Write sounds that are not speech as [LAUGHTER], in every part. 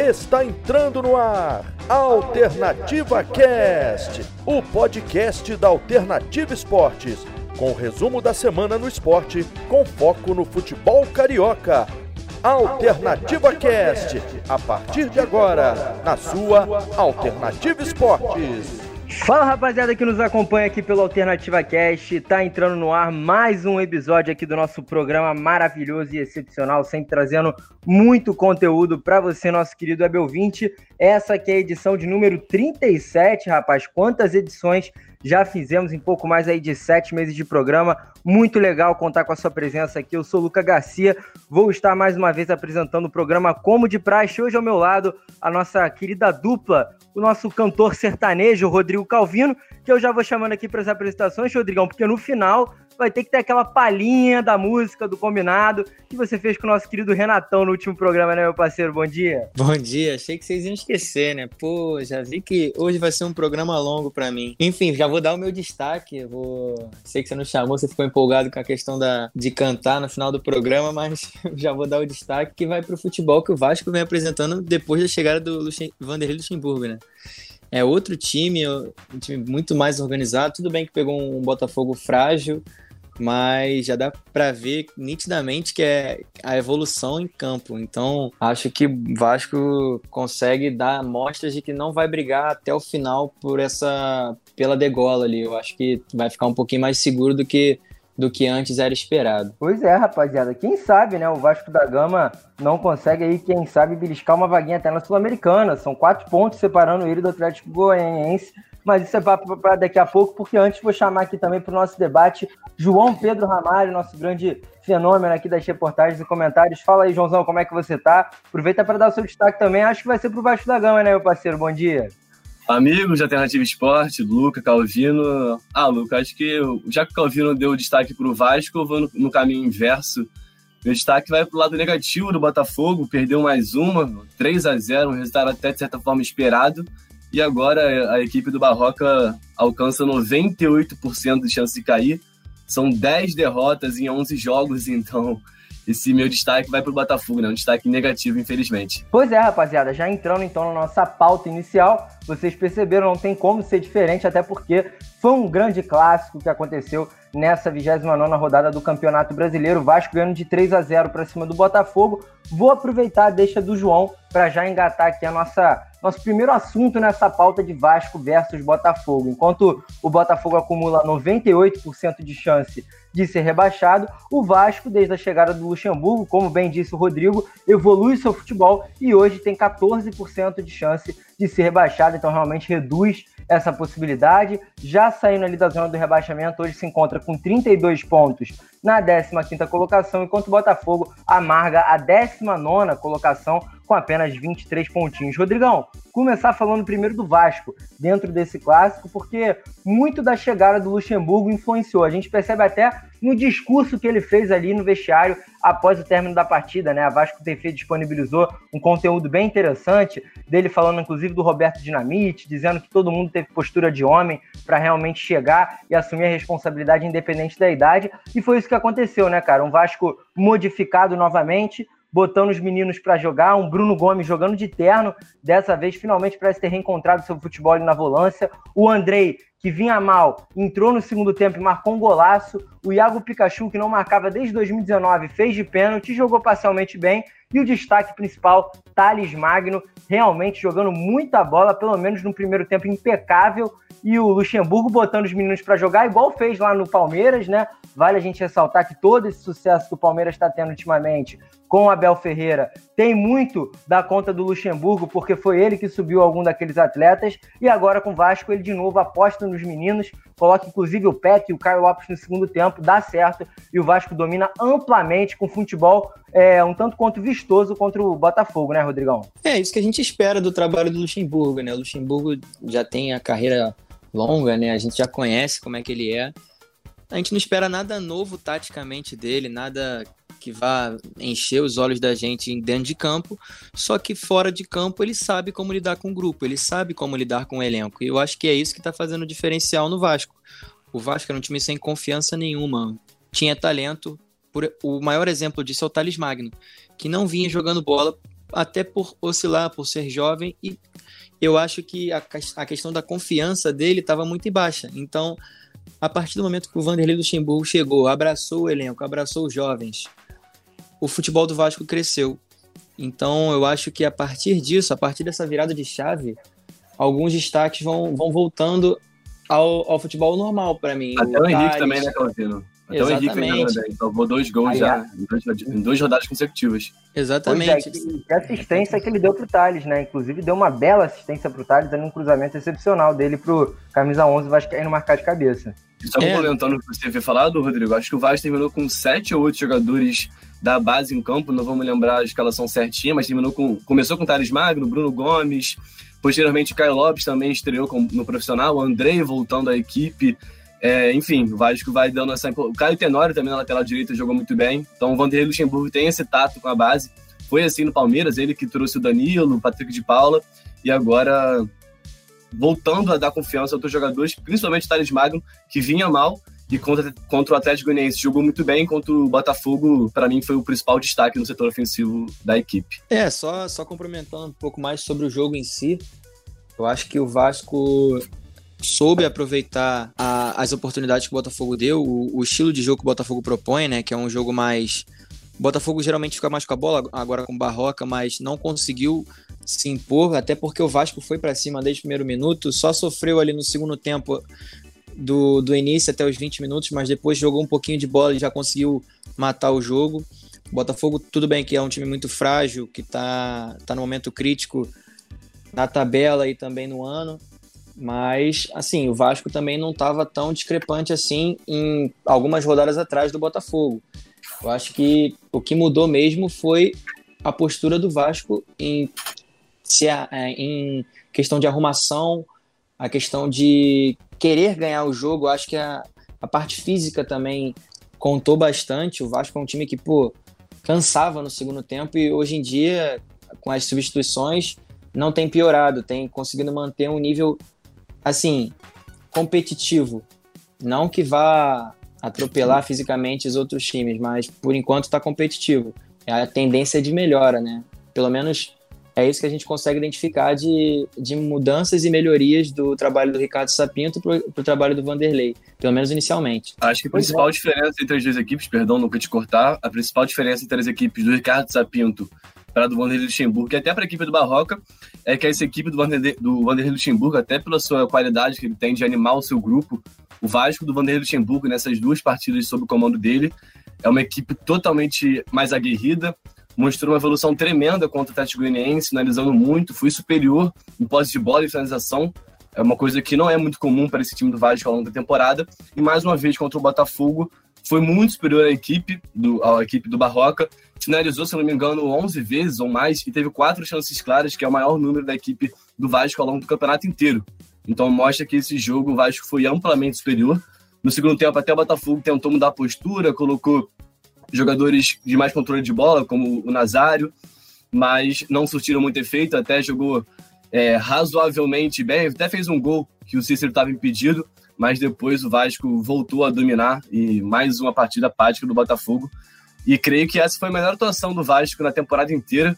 Está entrando no ar Alternativa Cast, o podcast da Alternativa Esportes, com o resumo da semana no esporte, com foco no futebol carioca. Alternativa Cast, a partir de agora, na sua Alternativa Esportes. Fala rapaziada que nos acompanha aqui pelo Alternativa Cast, tá entrando no ar mais um episódio aqui do nosso programa maravilhoso e excepcional, sempre trazendo muito conteúdo para você, nosso querido web. Essa aqui é a edição de número 37, rapaz. Quantas edições já fizemos em pouco mais aí de sete meses de programa. Muito legal contar com a sua presença aqui. Eu sou Luca Garcia, vou estar mais uma vez apresentando o programa Como de Praxe. Hoje ao meu lado, a nossa querida dupla, o nosso cantor sertanejo, Rodrigo Calvino, que eu já vou chamando aqui para as apresentações, Rodrigão, porque no final vai ter que ter aquela palhinha da música, do combinado, que você fez com o nosso querido Renatão no último programa, né, meu parceiro? Bom dia. Bom dia, achei que vocês iam esquecer, né? Pô, já vi que hoje vai ser um programa longo para mim. Enfim, já vou dar o meu destaque. vou. Sei que você não chamou, você ficou empolgado com a questão da... de cantar no final do programa, mas [LAUGHS] já vou dar o destaque que vai pro futebol que o Vasco vem apresentando depois da chegada do Luxem... Vanderlei Luxemburgo, né? é outro time, um time muito mais organizado. Tudo bem que pegou um Botafogo frágil, mas já dá para ver nitidamente que é a evolução em campo. Então, acho que Vasco consegue dar mostras de que não vai brigar até o final por essa pela degola ali. Eu acho que vai ficar um pouquinho mais seguro do que do que antes era esperado. Pois é, rapaziada. Quem sabe, né? O Vasco da Gama não consegue aí, quem sabe, beliscar uma vaguinha até na Sul-Americana. São quatro pontos separando ele do Atlético Goianiense mas isso é para daqui a pouco, porque antes vou chamar aqui também para o nosso debate João Pedro Ramalho, nosso grande fenômeno aqui das reportagens e comentários. Fala aí, Joãozão, como é que você tá? Aproveita para dar o seu destaque também. Acho que vai ser para o Vasco da Gama, né, meu parceiro? Bom dia. Amigos da Alternativa Esporte, Luca, Calvino. Ah, Luca, acho que já que o Calvino deu destaque para o Vasco, eu vou no, no caminho inverso. Meu destaque vai para o lado negativo do Botafogo, perdeu mais uma, 3 a 0 um resultado até de certa forma esperado. E agora a equipe do Barroca alcança 98% de chance de cair. São 10 derrotas em 11 jogos, então esse meu destaque vai para o Botafogo, né? Um destaque negativo, infelizmente. Pois é, rapaziada, já entrando então na nossa pauta inicial, vocês perceberam, não tem como ser diferente, até porque foi um grande clássico que aconteceu nessa 29 rodada do Campeonato Brasileiro. Vasco ganhando de 3 a 0 para cima do Botafogo. Vou aproveitar a deixa do João para já engatar aqui a nossa nosso primeiro assunto nessa pauta de Vasco versus Botafogo. Enquanto o Botafogo acumula 98% de chance de ser rebaixado, o Vasco, desde a chegada do Luxemburgo, como bem disse o Rodrigo, evolui seu futebol e hoje tem 14% de chance de ser rebaixado, então realmente reduz essa possibilidade. Já saindo ali da zona do rebaixamento, hoje se encontra com 32 pontos na 15ª colocação, enquanto o Botafogo amarga a 19ª colocação com apenas 23 pontinhos. Rodrigão, começar falando primeiro do Vasco dentro desse clássico, porque muito da chegada do Luxemburgo influenciou. A gente percebe até no discurso que ele fez ali no vestiário após o término da partida, né? A Vasco TV disponibilizou um conteúdo bem interessante dele falando inclusive do Roberto Dinamite, dizendo que todo mundo teve postura de homem para realmente chegar e assumir a responsabilidade independente da idade, e foi isso que aconteceu, né, cara? Um Vasco modificado novamente, botando os meninos para jogar, um Bruno Gomes jogando de terno, dessa vez finalmente parece ter reencontrado seu futebol na volância, o Andrei, que vinha mal, entrou no segundo tempo e marcou um golaço, o Iago Pikachu, que não marcava desde 2019, fez de pênalti, jogou parcialmente bem, e o destaque principal, Thales Magno, realmente jogando muita bola, pelo menos no primeiro tempo impecável, e o Luxemburgo botando os meninos para jogar, igual fez lá no Palmeiras, né? Vale a gente ressaltar que todo esse sucesso que o Palmeiras está tendo ultimamente com Abel Ferreira tem muito da conta do Luxemburgo, porque foi ele que subiu algum daqueles atletas, e agora com o Vasco ele de novo aposta nos meninos, coloca inclusive o Peck e o Caio Lopes no segundo tempo, dá certo, e o Vasco domina amplamente com futebol é, um tanto quanto vistoso contra o Botafogo, né, Rodrigão? É, isso que a gente espera do trabalho do Luxemburgo, né? O Luxemburgo já tem a carreira longa, né? A gente já conhece como é que ele é. A gente não espera nada novo taticamente dele, nada que vá encher os olhos da gente dentro de campo, só que fora de campo ele sabe como lidar com o grupo, ele sabe como lidar com o elenco. E eu acho que é isso que está fazendo o diferencial no Vasco. O Vasco era um time sem confiança nenhuma, tinha talento. Por, o maior exemplo disso é o Thales Magno, que não vinha jogando bola até por oscilar, por ser jovem, e eu acho que a, a questão da confiança dele estava muito baixa. Então, a partir do momento que o Vanderlei Luxemburgo chegou, abraçou o elenco, abraçou os jovens, o futebol do Vasco cresceu. Então, eu acho que a partir disso, a partir dessa virada de chave, alguns destaques vão, vão voltando ao, ao futebol normal para mim. Até o, o Henrique também, né, Claudino? Até Exatamente. o Henrique fez salvou dois gols Aí, já em, duas, em duas rodadas consecutivas. Exatamente. É, que assistência que ele deu pro Thales, né? Inclusive deu uma bela assistência pro Thales, dando um cruzamento excepcional dele pro camisa 11 Vascaíno marcar de cabeça. Só é. complementando o que você havia falado, Rodrigo, acho que o Vasco terminou com sete ou oito jogadores da base em campo, não vamos lembrar a escalação certinha, mas terminou com. Começou com Thales Magno, Bruno Gomes, posteriormente Caio Lopes também estreou no profissional, o Andrei voltando à equipe. É, enfim, o Vasco vai dando essa. O Caio Tenório também na lateral direita jogou muito bem. Então o Vanderlei Luxemburgo tem esse tato com a base. Foi assim no Palmeiras, ele que trouxe o Danilo, o Patrick de Paula, e agora voltando a dar confiança a outros jogadores, principalmente o Thales Magno, que vinha mal, e contra, contra o Atlético Goianiense jogou muito bem, contra o Botafogo, para mim, foi o principal destaque no setor ofensivo da equipe. É, só, só complementando um pouco mais sobre o jogo em si, eu acho que o Vasco soube aproveitar a, as oportunidades que o Botafogo deu, o, o, estilo de jogo que o Botafogo propõe, né, que é um jogo mais... O Botafogo geralmente fica mais com a bola, agora com Barroca, mas não conseguiu se impor, até porque o Vasco foi para cima desde o primeiro minuto, só sofreu ali no segundo tempo do, do início até os 20 minutos, mas depois jogou um pouquinho de bola e já conseguiu matar o jogo. O Botafogo, tudo bem que é um time muito frágil, que está tá no momento crítico na tabela e também no ano, mas, assim, o Vasco também não estava tão discrepante assim em algumas rodadas atrás do Botafogo. Eu acho que o que mudou mesmo foi a postura do Vasco em, se é, em questão de arrumação, a questão de querer ganhar o jogo. Acho que a, a parte física também contou bastante. O Vasco é um time que, pô, cansava no segundo tempo e hoje em dia, com as substituições, não tem piorado, tem conseguido manter um nível assim, competitivo. Não que vá atropelar fisicamente os outros times, mas por enquanto está competitivo. É a tendência de melhora, né? Pelo menos é isso que a gente consegue identificar de, de mudanças e melhorias do trabalho do Ricardo Sapinto para o trabalho do Vanderlei, pelo menos inicialmente. Acho que a principal é. diferença entre as duas equipes, perdão, nunca te cortar, a principal diferença entre as equipes do Ricardo Sapinto para do Vanderlei Luxemburgo e até para a equipe do Barroca é que essa equipe do Vanderlei, do Vanderlei Luxemburgo, até pela sua qualidade que ele tem de animar o seu grupo, o Vasco do Vanderlei Luxemburgo nessas duas partidas sob o comando dele é uma equipe totalmente mais aguerrida, mostrou uma evolução tremenda contra o Atlético Goianiense, finalizando muito, foi superior em posse de bola e finalização, é uma coisa que não é muito comum para esse time do Vasco ao longo da temporada, e mais uma vez contra o Botafogo, foi muito superior à equipe do, à equipe do Barroca, finalizou, se não me engano, 11 vezes ou mais e teve quatro chances claras, que é o maior número da equipe do Vasco ao longo do campeonato inteiro. Então mostra que esse jogo o Vasco foi amplamente superior. No segundo tempo, até o Botafogo tentou mudar a postura, colocou jogadores de mais controle de bola, como o Nazário, mas não surtiram muito efeito, até jogou é, razoavelmente bem, até fez um gol que o Cícero estava impedido, mas depois o Vasco voltou a dominar e mais uma partida apática do Botafogo. E creio que essa foi a melhor atuação do Vasco na temporada inteira.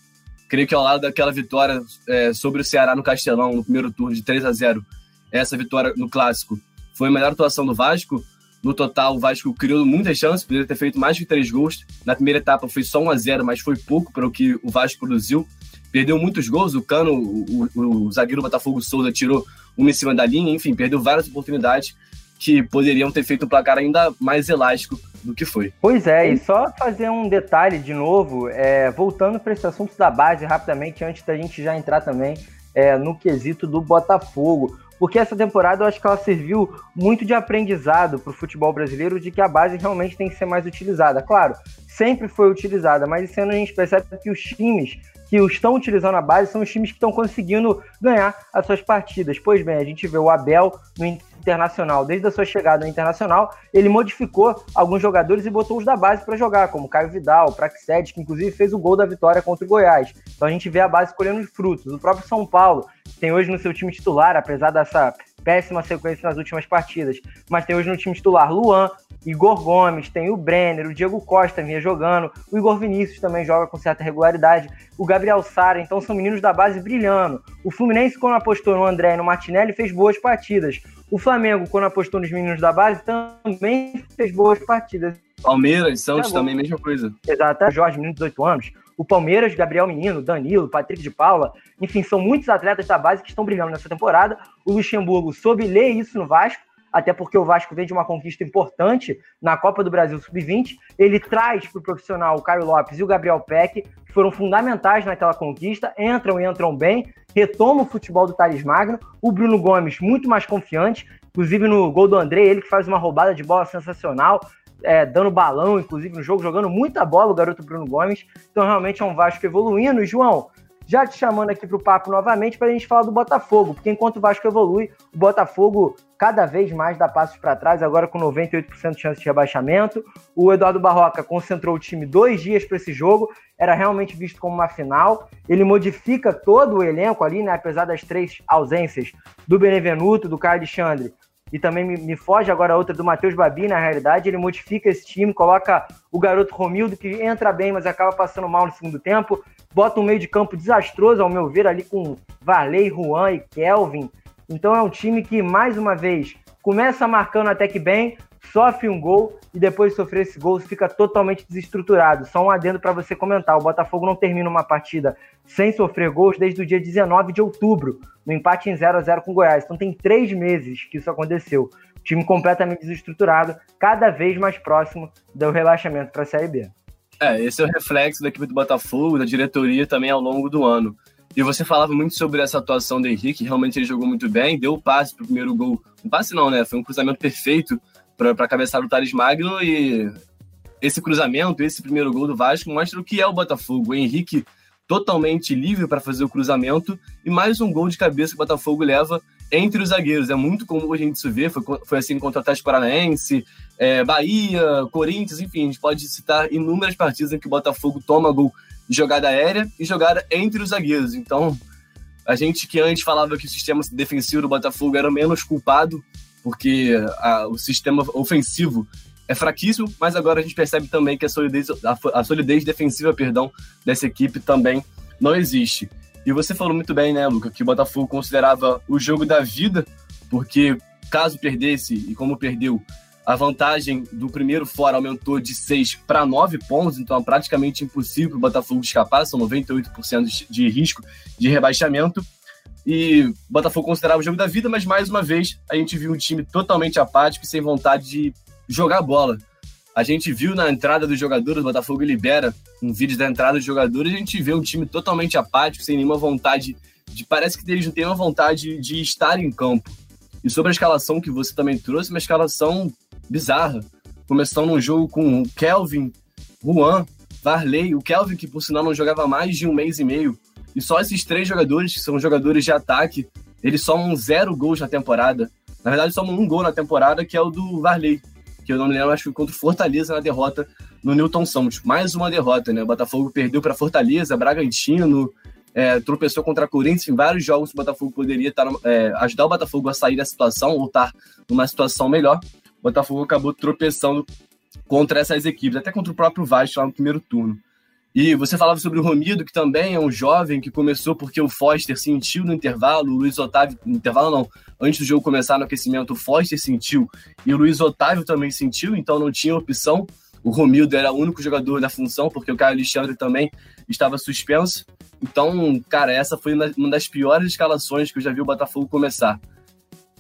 Creio que ao lado daquela vitória é, sobre o Ceará no Castelão, no primeiro turno de 3 a 0 essa vitória no Clássico, foi a melhor atuação do Vasco. No total, o Vasco criou muitas chances, poderia ter feito mais de três gols. Na primeira etapa foi só 1 a 0 mas foi pouco para o que o Vasco produziu. Perdeu muitos gols, o Cano, o, o, o zagueiro Botafogo Souza tirou uma em cima da linha, enfim, perdeu várias oportunidades que poderiam ter feito um placar ainda mais elástico do que foi. Pois é, e só fazer um detalhe de novo, é, voltando para esse assunto da base rapidamente, antes da gente já entrar também é, no quesito do Botafogo. Porque essa temporada eu acho que ela serviu muito de aprendizado para o futebol brasileiro de que a base realmente tem que ser mais utilizada. Claro, sempre foi utilizada, mas esse ano a gente percebe que os times que estão utilizando a base são os times que estão conseguindo ganhar as suas partidas. Pois bem, a gente vê o Abel no Internacional, desde a sua chegada no Internacional, ele modificou alguns jogadores e botou os da base para jogar, como Caio Vidal, Praxedes, que inclusive fez o gol da vitória contra o Goiás. Então a gente vê a base colhendo os frutos. O próprio São Paulo tem hoje no seu time titular, apesar dessa péssima sequência nas últimas partidas. Mas tem hoje no time titular Luan, Igor Gomes, tem o Brenner, o Diego Costa vinha jogando, o Igor Vinícius também joga com certa regularidade, o Gabriel Sara, então são meninos da base brilhando. O Fluminense, quando apostou no André e no Martinelli, fez boas partidas. O Flamengo, quando apostou nos meninos da base, também fez boas partidas. Palmeiras, Santos tá também, mesma coisa. Exato, Jorge, menino de 18 anos. O Palmeiras, Gabriel Menino, Danilo, Patrick de Paula, enfim, são muitos atletas da base que estão brilhando nessa temporada. O Luxemburgo soube ler isso no Vasco, até porque o Vasco vem de uma conquista importante na Copa do Brasil Sub-20. Ele traz para o profissional o Caio Lopes e o Gabriel Peck, que foram fundamentais naquela conquista, entram e entram bem, retomam o futebol do Thales Magno. O Bruno Gomes, muito mais confiante, inclusive no gol do André, ele que faz uma roubada de bola sensacional, é, dando balão, inclusive, no jogo, jogando muita bola o garoto Bruno Gomes. Então, realmente é um Vasco evoluindo. João, já te chamando aqui para o papo novamente para a gente falar do Botafogo, porque enquanto o Vasco evolui, o Botafogo cada vez mais dá passos para trás, agora com 98% de chance de rebaixamento. O Eduardo Barroca concentrou o time dois dias para esse jogo, era realmente visto como uma final. Ele modifica todo o elenco ali, né, apesar das três ausências do Benevenuto, do Caio Alexandre e também me, me, foge agora outra do Matheus Babi, na realidade, ele modifica esse time, coloca o garoto Romildo, que entra bem, mas acaba passando mal no segundo tempo, bota um meio de campo desastroso, ao meu ver, ali com Varley, Juan e Kelvin. Então é um time que, mais uma vez, começa marcando até que bem, sofre um gol e depois de sofrer esse gol fica totalmente desestruturado. Só um adendo para você comentar: o Botafogo não termina uma partida sem sofrer gols desde o dia 19 de outubro, no empate em 0 a 0 com o Goiás. Então tem três meses que isso aconteceu. Time completamente desestruturado, cada vez mais próximo do relaxamento para a Série B. É, esse é o reflexo da equipe do Botafogo, da diretoria também ao longo do ano. E você falava muito sobre essa atuação do Henrique, realmente ele jogou muito bem, deu o passe para o primeiro gol. Um passe não, né? Foi um cruzamento perfeito para cabeçar o Thales Magno e esse cruzamento, esse primeiro gol do Vasco mostra o que é o Botafogo. O Henrique totalmente livre para fazer o cruzamento e mais um gol de cabeça que o Botafogo leva entre os zagueiros. É muito comum a gente isso ver, foi, foi assim contra o Atlético Paranaense, é, Bahia, Corinthians, enfim, a gente pode citar inúmeras partidas em que o Botafogo toma gol de jogada aérea e jogada entre os zagueiros. Então, a gente que antes falava que o sistema defensivo do Botafogo era menos culpado, porque a, o sistema ofensivo é fraquíssimo, mas agora a gente percebe também que a solidez, a, a solidez defensiva, perdão, dessa equipe também não existe. E você falou muito bem, né, Luca, que o Botafogo considerava o jogo da vida, porque caso perdesse, e como perdeu, a vantagem do primeiro fora aumentou de 6 para 9 pontos, então é praticamente impossível o Botafogo escapar, são 98% de risco de rebaixamento. E o Botafogo considerava o jogo da vida, mas mais uma vez a gente viu um time totalmente apático e sem vontade de jogar bola. A gente viu na entrada dos jogadores, o Botafogo libera um vídeo da entrada dos jogadores, a gente vê um time totalmente apático, sem nenhuma vontade de. Parece que eles não têm uma vontade de estar em campo. E sobre a escalação que você também trouxe, uma escalação bizarra. Começando um jogo com Kelvin, Juan, Varley, o Kelvin, que por sinal não jogava mais de um mês e meio. E só esses três jogadores, que são jogadores de ataque, eles somam zero gols na temporada. Na verdade, somam um gol na temporada, que é o do Varley, que eu não me lembro, acho que contra o Fortaleza na derrota no Newton Santos. Mais uma derrota, né? O Botafogo perdeu para Fortaleza, Bragantino, é, tropeçou contra a Corinthians em vários jogos. O Botafogo poderia estar, é, ajudar o Botafogo a sair da situação ou estar numa situação melhor. O Botafogo acabou tropeçando contra essas equipes, até contra o próprio Vasco lá no primeiro turno. E você falava sobre o Romildo, que também é um jovem que começou porque o Foster sentiu no intervalo, o Luiz Otávio, no intervalo não, antes do jogo começar no aquecimento, o Foster sentiu e o Luiz Otávio também sentiu, então não tinha opção. O Romildo era o único jogador da função, porque o Caio Alexandre também estava suspenso. Então, cara, essa foi uma das piores escalações que eu já vi o Botafogo começar.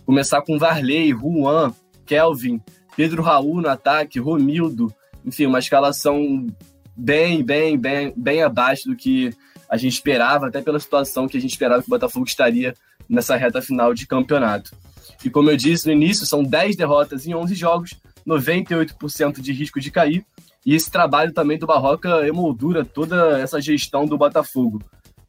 Começar com Varley, Juan, Kelvin, Pedro Raul no ataque, Romildo, enfim, uma escalação bem, bem, bem, bem abaixo do que a gente esperava, até pela situação que a gente esperava que o Botafogo estaria nessa reta final de campeonato. E como eu disse no início, são 10 derrotas em 11 jogos, 98% de risco de cair, e esse trabalho também do Barroca emoldura toda essa gestão do Botafogo,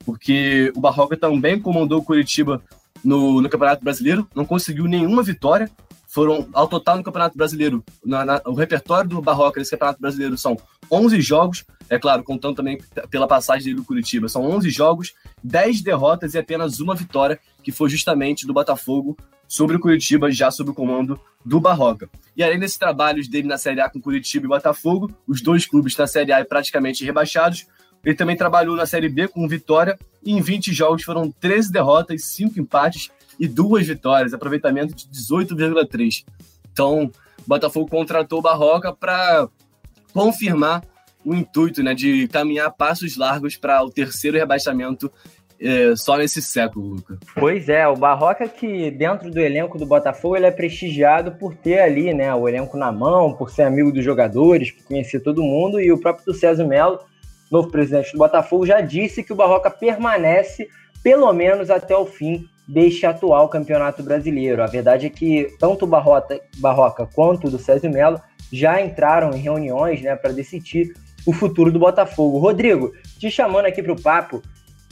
porque o Barroca também comandou o Curitiba no, no Campeonato Brasileiro, não conseguiu nenhuma vitória, foram, ao total no Campeonato Brasileiro, na, na, o repertório do Barroca nesse Campeonato Brasileiro são 11 jogos, é claro, contando também pela passagem dele do Curitiba, são 11 jogos, 10 derrotas e apenas uma vitória, que foi justamente do Botafogo sobre o Curitiba, já sob o comando do Barroca. E além desses trabalhos dele na Série A com Curitiba e Botafogo, os dois clubes na Série A praticamente rebaixados, ele também trabalhou na Série B com Vitória e em 20 jogos foram 13 derrotas, 5 empates e duas vitórias, aproveitamento de 18,3. Então, Botafogo contratou o Barroca para confirmar o intuito né, de caminhar passos largos para o terceiro rebaixamento é, só nesse século, Luca. Pois é, o Barroca que dentro do elenco do Botafogo ele é prestigiado por ter ali né, o elenco na mão, por ser amigo dos jogadores, por conhecer todo mundo, e o próprio do César Melo, novo presidente do Botafogo, já disse que o Barroca permanece pelo menos até o fim deste atual campeonato brasileiro. A verdade é que tanto o Barroca, quanto do César Melo já entraram em reuniões né, para decidir o futuro do Botafogo. Rodrigo, te chamando aqui para o papo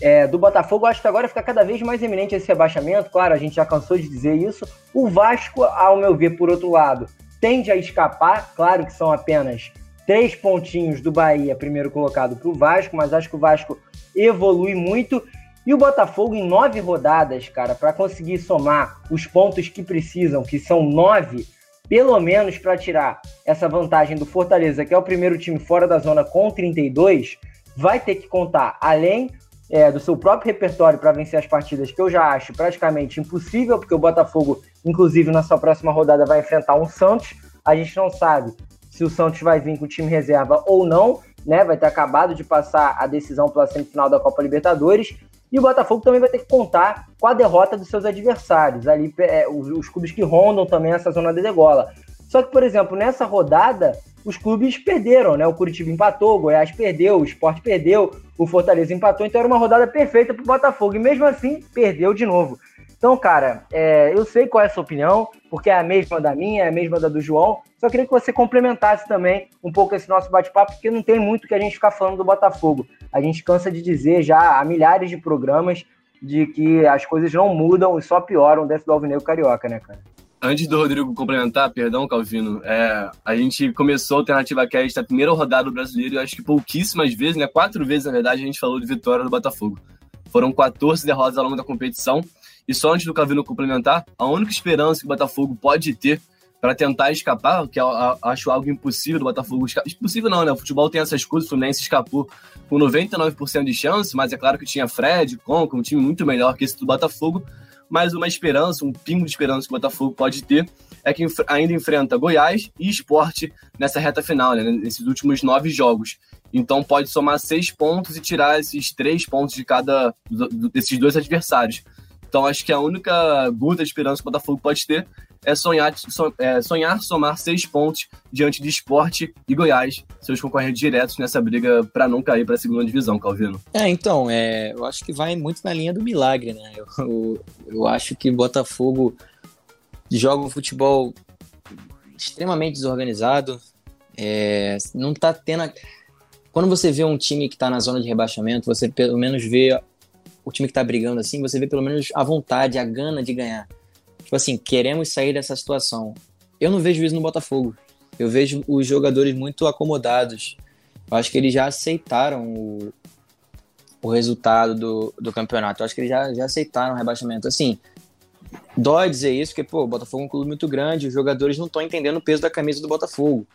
é, do Botafogo, acho que agora fica cada vez mais eminente esse rebaixamento. Claro, a gente já cansou de dizer isso. O Vasco, ao meu ver, por outro lado, tende a escapar. Claro que são apenas três pontinhos do Bahia, primeiro colocado para o Vasco, mas acho que o Vasco evolui muito. E o Botafogo, em nove rodadas, cara, para conseguir somar os pontos que precisam, que são nove, pelo menos para tirar essa vantagem do Fortaleza, que é o primeiro time fora da zona com 32, vai ter que contar, além é, do seu próprio repertório para vencer as partidas, que eu já acho praticamente impossível, porque o Botafogo, inclusive na sua próxima rodada, vai enfrentar um Santos. A gente não sabe se o Santos vai vir com o time reserva ou não, né? Vai ter acabado de passar a decisão pela semifinal da Copa Libertadores. E o Botafogo também vai ter que contar com a derrota dos seus adversários, ali é, os, os, clubes que rondam também essa zona de degola. Só que, por exemplo, nessa rodada, os clubes perderam, né? O Curitiba empatou, o Goiás perdeu, o Sport perdeu, o Fortaleza empatou, então era uma rodada perfeita para o Botafogo, e mesmo assim perdeu de novo. Então, cara, é, eu sei qual é a sua opinião, porque é a mesma da minha, é a mesma da do João. Só queria que você complementasse também um pouco esse nosso bate-papo, porque não tem muito que a gente ficar falando do Botafogo. A gente cansa de dizer já há milhares de programas de que as coisas não mudam e só pioram dentro do Alvinegro Carioca, né, cara? Antes do Rodrigo complementar, perdão, Calvino, é, a gente começou a Alternativa Cast na primeira rodada do Brasileiro e acho que pouquíssimas vezes, né, quatro vezes na verdade, a gente falou de vitória do Botafogo. Foram 14 derrotas ao longo da competição e só antes do Calvino complementar, a única esperança que o Botafogo pode ter para tentar escapar, que eu acho algo impossível do Botafogo escapar. Impossível não, né? O futebol tem essas coisas, o Fluminense escapou com 99% de chance, mas é claro que tinha Fred, Conca, um time muito melhor que esse do Botafogo. Mas uma esperança, um pingo de esperança que o Botafogo pode ter é que ainda enfrenta Goiás e Esporte nessa reta final, né? nesses últimos nove jogos. Então pode somar seis pontos e tirar esses três pontos de cada desses dois adversários. Então acho que a única gota de esperança que o Botafogo pode ter é sonhar, é sonhar somar seis pontos diante de Esporte e Goiás, seus concorrentes diretos nessa briga para não cair para a segunda divisão, Calvino. É, então, é, eu acho que vai muito na linha do milagre, né? Eu, eu, eu acho que Botafogo joga um futebol extremamente desorganizado, é, não tá tendo. A... Quando você vê um time que está na zona de rebaixamento, você pelo menos vê o time que tá brigando assim, você vê pelo menos a vontade, a gana de ganhar. Tipo assim, queremos sair dessa situação. Eu não vejo isso no Botafogo. Eu vejo os jogadores muito acomodados. Eu acho que eles já aceitaram o, o resultado do, do campeonato. Eu acho que eles já, já aceitaram o rebaixamento. Assim, dói dizer isso, porque, pô, o Botafogo é um clube muito grande, os jogadores não estão entendendo o peso da camisa do Botafogo.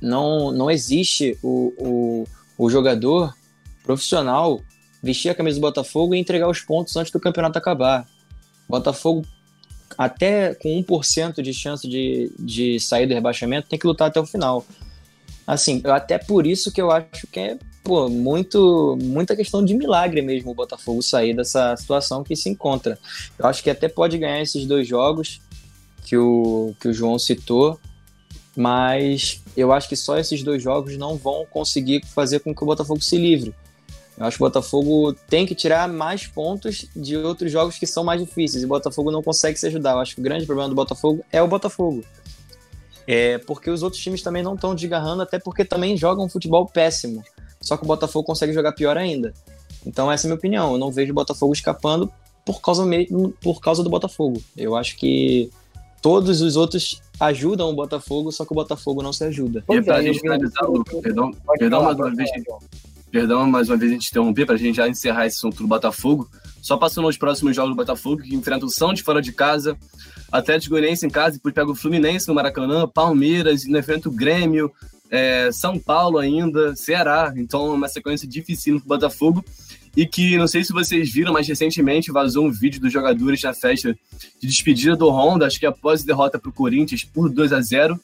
Não, não existe o, o, o jogador profissional vestir a camisa do Botafogo e entregar os pontos antes do campeonato acabar. Botafogo, até com 1% de chance de, de sair do rebaixamento, tem que lutar até o final. Assim, até por isso que eu acho que é pô, muito, muita questão de milagre mesmo o Botafogo sair dessa situação que se encontra. Eu acho que até pode ganhar esses dois jogos que o, que o João citou, mas eu acho que só esses dois jogos não vão conseguir fazer com que o Botafogo se livre. Eu acho que o Botafogo tem que tirar mais pontos de outros jogos que são mais difíceis. E o Botafogo não consegue se ajudar. Eu acho que o grande problema do Botafogo é o Botafogo. É porque os outros times também não estão desgarrando, até porque também jogam um futebol péssimo. Só que o Botafogo consegue jogar pior ainda. Então essa é a minha opinião. Eu não vejo o Botafogo escapando por causa, mesmo, por causa do Botafogo. Eu acho que todos os outros ajudam o Botafogo, só que o Botafogo não se ajuda. E pra gente finalizar, Lucas, perdão, perdão mais uma vez, Perdão mais uma vez a gente interromper para a gente já encerrar esse assunto do Botafogo. Só passando os próximos jogos do Botafogo, que enfrenta o São de fora de casa, Atlético Goianiense em casa, depois pega o Fluminense no Maracanã, Palmeiras, enfrenta o Grêmio, é, São Paulo ainda, Ceará. Então, é uma sequência difícil para o Botafogo. E que, não sei se vocês viram, mas recentemente vazou um vídeo dos jogadores na festa de despedida do Honda, acho que após a derrota para o Corinthians por 2 a 0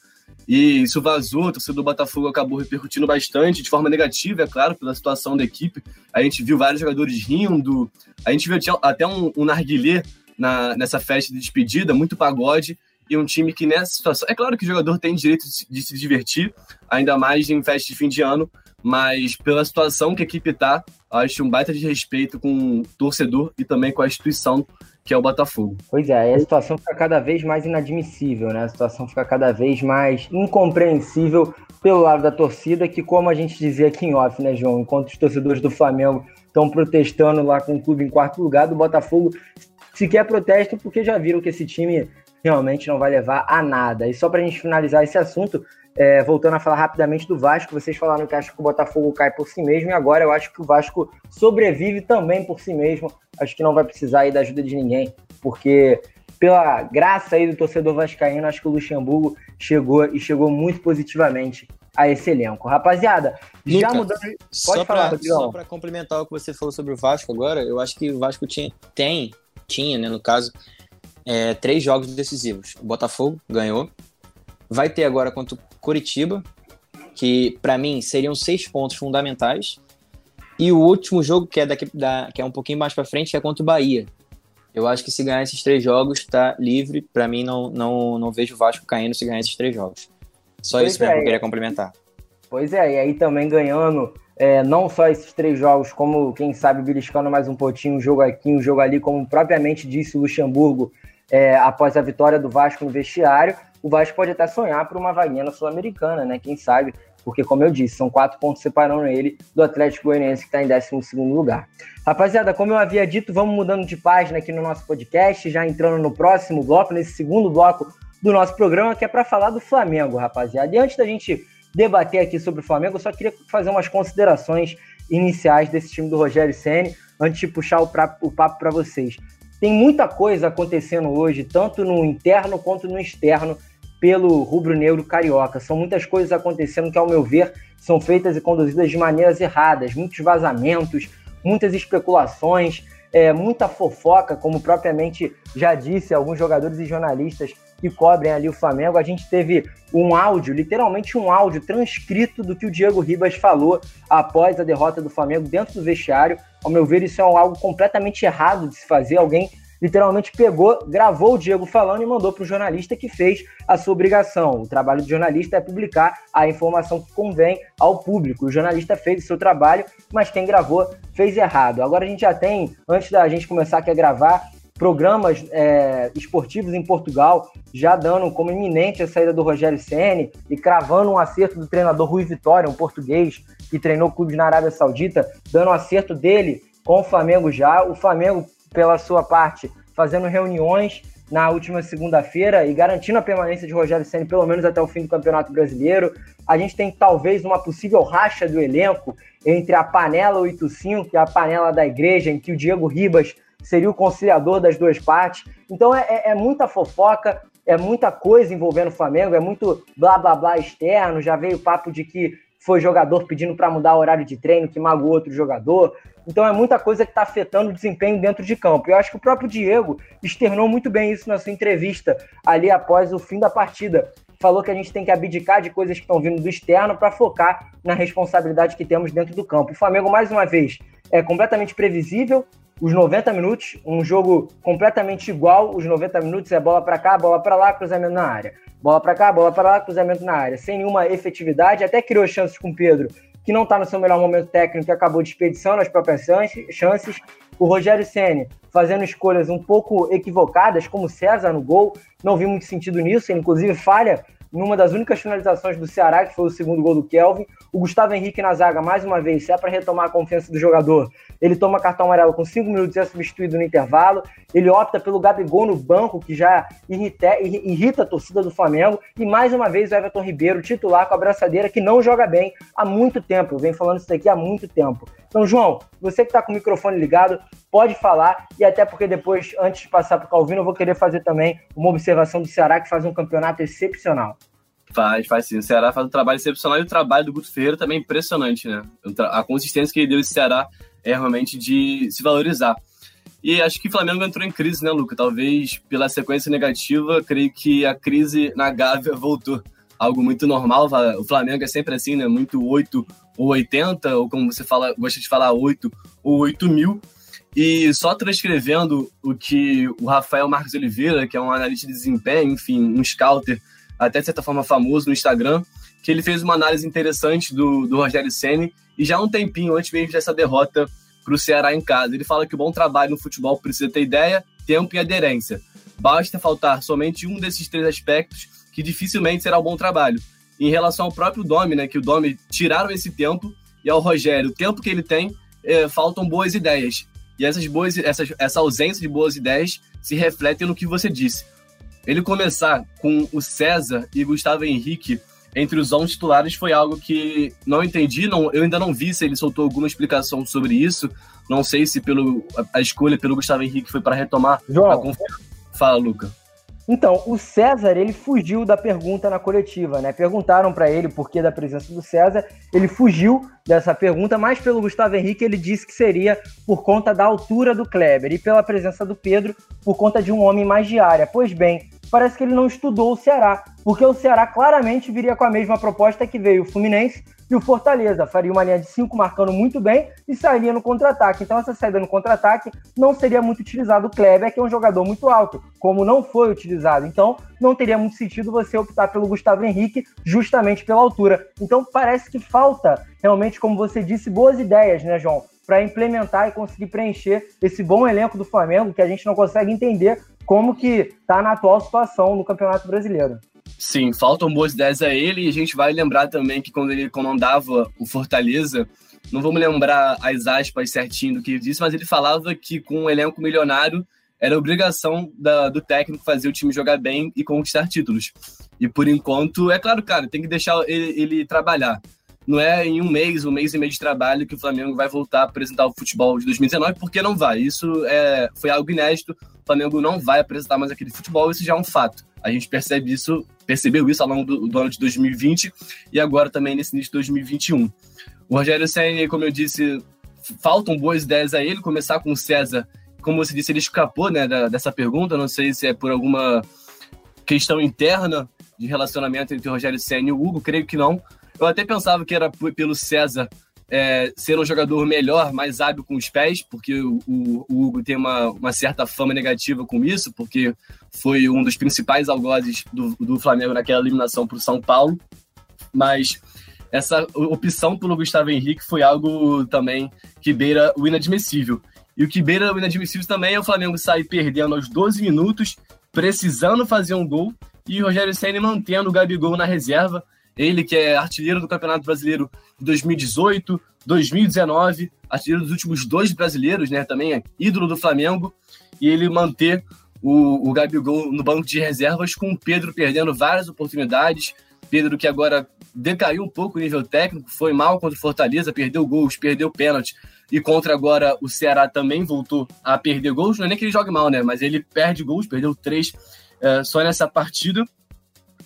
e isso vazou, o torcedor do Botafogo acabou repercutindo bastante, de forma negativa, é claro, pela situação da equipe. A gente viu vários jogadores rindo, a gente viu até um, um narguilé na, nessa festa de despedida, muito pagode, e um time que nessa situação. É claro que o jogador tem direito de se divertir, ainda mais em festa de fim de ano, mas pela situação que a equipe está, acho um baita de respeito com o torcedor e também com a instituição que é o Botafogo. Pois é, a situação fica cada vez mais inadmissível, né? A situação fica cada vez mais incompreensível pelo lado da torcida, que como a gente dizia aqui em off, né, João? Enquanto os torcedores do Flamengo estão protestando lá com o clube em quarto lugar, do Botafogo sequer protestam porque já viram que esse time realmente não vai levar a nada. E só para a gente finalizar esse assunto, é, voltando a falar rapidamente do Vasco, vocês falaram que acham que o Botafogo cai por si mesmo, e agora eu acho que o Vasco sobrevive também por si mesmo. Acho que não vai precisar aí da ajuda de ninguém, porque pela graça aí do torcedor vascaíno, acho que o Luxemburgo chegou e chegou muito positivamente a esse elenco. Rapaziada, Lucas, já mudando. Pode só falar, pra, Só para complementar o que você falou sobre o Vasco agora, eu acho que o Vasco tinha, tem, tinha, né, no caso, é, três jogos decisivos. O Botafogo ganhou. Vai ter agora contra o Curitiba, que para mim seriam seis pontos fundamentais. E o último jogo, que é, daqui, da, que é um pouquinho mais para frente, é contra o Bahia. Eu acho que se ganhar esses três jogos, está livre. Para mim, não, não, não vejo o Vasco caindo se ganhar esses três jogos. Só pois isso mesmo é, que eu queria complementar. Pois é, e aí também ganhando é, não só esses três jogos, como quem sabe beliscando mais um pouquinho, um jogo aqui, um jogo ali, como propriamente disse o Luxemburgo é, após a vitória do Vasco no vestiário, o Vasco pode até sonhar por uma vaguinha na Sul-Americana, né? Quem sabe? Porque, como eu disse, são quatro pontos separando ele do Atlético Goianiense, que está em 12 lugar. Rapaziada, como eu havia dito, vamos mudando de página aqui no nosso podcast, já entrando no próximo bloco, nesse segundo bloco do nosso programa, que é para falar do Flamengo, rapaziada. E antes da gente debater aqui sobre o Flamengo, eu só queria fazer umas considerações iniciais desse time do Rogério Ceni antes de puxar o, pra, o papo para vocês. Tem muita coisa acontecendo hoje, tanto no interno quanto no externo, pelo rubro-negro carioca. São muitas coisas acontecendo que, ao meu ver, são feitas e conduzidas de maneiras erradas. Muitos vazamentos, muitas especulações, é, muita fofoca, como propriamente já disse alguns jogadores e jornalistas que cobrem ali o Flamengo. A gente teve um áudio, literalmente um áudio transcrito do que o Diego Ribas falou após a derrota do Flamengo dentro do vestiário. Ao meu ver, isso é algo completamente errado de se fazer. Alguém literalmente pegou, gravou o Diego falando e mandou para o jornalista que fez a sua obrigação. O trabalho do jornalista é publicar a informação que convém ao público. O jornalista fez o seu trabalho, mas quem gravou fez errado. Agora a gente já tem, antes da gente começar aqui a gravar, programas é, esportivos em Portugal já dando como iminente a saída do Rogério Ceni e cravando um acerto do treinador Rui Vitória, um português que treinou clubes na Arábia Saudita, dando um acerto dele com o Flamengo já. O Flamengo pela sua parte, fazendo reuniões na última segunda-feira e garantindo a permanência de Rogério Senna pelo menos até o fim do Campeonato Brasileiro. A gente tem talvez uma possível racha do elenco entre a panela 85 e a panela da igreja, em que o Diego Ribas seria o conciliador das duas partes. Então é, é, é muita fofoca, é muita coisa envolvendo o Flamengo, é muito blá blá blá externo. Já veio o papo de que foi jogador pedindo para mudar o horário de treino, que magoou outro jogador. Então é muita coisa que está afetando o desempenho dentro de campo. Eu acho que o próprio Diego externou muito bem isso na sua entrevista ali após o fim da partida. Falou que a gente tem que abdicar de coisas que estão vindo do externo para focar na responsabilidade que temos dentro do campo. O Flamengo, mais uma vez, é completamente previsível. Os 90 minutos, um jogo completamente igual. Os 90 minutos é bola para cá, bola para lá, cruzamento na área. Bola para cá, bola para lá, cruzamento na área, sem nenhuma efetividade. Até criou chances com o Pedro, que não está no seu melhor momento técnico e acabou desperdiçando as próprias chances. O Rogério Ceni fazendo escolhas um pouco equivocadas, como César no gol. Não vi muito sentido nisso. Ele, inclusive, falha numa das únicas finalizações do Ceará, que foi o segundo gol do Kelvin. O Gustavo Henrique na zaga, mais uma vez, se é para retomar a confiança do jogador, ele toma cartão amarelo com cinco minutos e é substituído no intervalo. Ele opta pelo Gabigol no banco, que já irrita, irrita a torcida do Flamengo. E mais uma vez o Everton Ribeiro, titular com a braçadeira, que não joga bem há muito tempo. Vem falando isso daqui há muito tempo. Então, João, você que está com o microfone ligado, pode falar, e até porque depois, antes de passar para o Calvino, eu vou querer fazer também uma observação do Ceará, que faz um campeonato excepcional. Faz, faz sim. O Ceará faz um trabalho excepcional e o trabalho do Guto Ferreira também é impressionante, né? A consistência que ele deu esse Ceará é realmente de se valorizar. E acho que o Flamengo entrou em crise, né, Luca? Talvez pela sequência negativa, creio que a crise na Gávea voltou. Algo muito normal. O Flamengo é sempre assim, né? Muito 8 ou 80, ou como você fala, gosta de falar, 8 ou 8 mil. E só transcrevendo o que o Rafael Marques Oliveira, que é um analista de desempenho, enfim, um scouter, até de certa forma famoso no Instagram, que ele fez uma análise interessante do, do Rogério Ceni e já há um tempinho antes mesmo dessa derrota para o Ceará em casa. Ele fala que o bom trabalho no futebol precisa ter ideia, tempo e aderência. Basta faltar somente um desses três aspectos que dificilmente será um bom trabalho. Em relação ao próprio Domi, né, que o Domi tiraram esse tempo e ao Rogério, o tempo que ele tem, é, faltam boas ideias. E essas boas, essa, essa ausência de boas ideias se refletem no que você disse. Ele começar com o César e Gustavo Henrique entre os 11 titulares foi algo que não entendi, não, eu ainda não vi se ele soltou alguma explicação sobre isso. Não sei se pelo, a, a escolha pelo Gustavo Henrique foi para retomar João, a confiança. Fala, Luca. Então, o César, ele fugiu da pergunta na coletiva, né? Perguntaram para ele por que da presença do César, ele fugiu dessa pergunta, mas pelo Gustavo Henrique ele disse que seria por conta da altura do Kleber e pela presença do Pedro por conta de um homem mais de área. Pois bem, parece que ele não estudou o Ceará, porque o Ceará claramente viria com a mesma proposta que veio o Fluminense e o Fortaleza. Faria uma linha de cinco marcando muito bem e sairia no contra-ataque. Então, essa saída no contra-ataque não seria muito utilizado o Kleber, que é um jogador muito alto, como não foi utilizado. Então, não teria muito sentido você optar pelo Gustavo Henrique justamente pela altura. Então, parece que falta realmente, como você disse, boas ideias, né, João? Para implementar e conseguir preencher esse bom elenco do Flamengo que a gente não consegue entender como que está na atual situação no Campeonato Brasileiro. Sim, faltam boas ideias a ele e a gente vai lembrar também que quando ele comandava o Fortaleza, não vamos lembrar as aspas certinho do que ele disse, mas ele falava que com um elenco milionário era obrigação da, do técnico fazer o time jogar bem e conquistar títulos. E por enquanto, é claro, cara, tem que deixar ele, ele trabalhar não é em um mês, um mês e meio de trabalho que o Flamengo vai voltar a apresentar o futebol de 2019, porque não vai. Isso é, foi algo inédito. O Flamengo não vai apresentar mais aquele futebol, isso já é um fato. A gente percebe isso, percebeu isso ao longo do, do ano de 2020 e agora também nesse início de 2021. O Rogério Senna, como eu disse, faltam boas ideias a ele, começar com o César. Como você disse, ele escapou né, da, dessa pergunta, não sei se é por alguma questão interna de relacionamento entre o Rogério Senna e o Hugo, creio que não, eu até pensava que era pelo César é, ser um jogador melhor, mais hábil com os pés, porque o, o, o, Hugo tem uma, uma certa fama negativa com isso, porque foi um dos principais algozes do, do Flamengo naquela eliminação para o São Paulo. Mas essa opção pelo Gustavo Henrique foi algo também que beira o inadmissível. E o que beira o inadmissível também é o Flamengo sair perdendo aos 12 minutos, precisando fazer um gol, e o Rogério Senna mantendo o Gabigol na reserva, ele que é artilheiro do Campeonato Brasileiro de 2018, 2019, artilheiro dos últimos dois brasileiros, né? Também é ídolo do Flamengo. E ele manter o, o Gabigol no banco de reservas, com o Pedro perdendo várias oportunidades. Pedro que agora decaiu um pouco o nível técnico, foi mal contra o Fortaleza, perdeu gols, perdeu pênalti. E contra agora o Ceará também voltou a perder gols. Não é nem que ele jogue mal, né? Mas ele perde gols, perdeu três é, só nessa partida.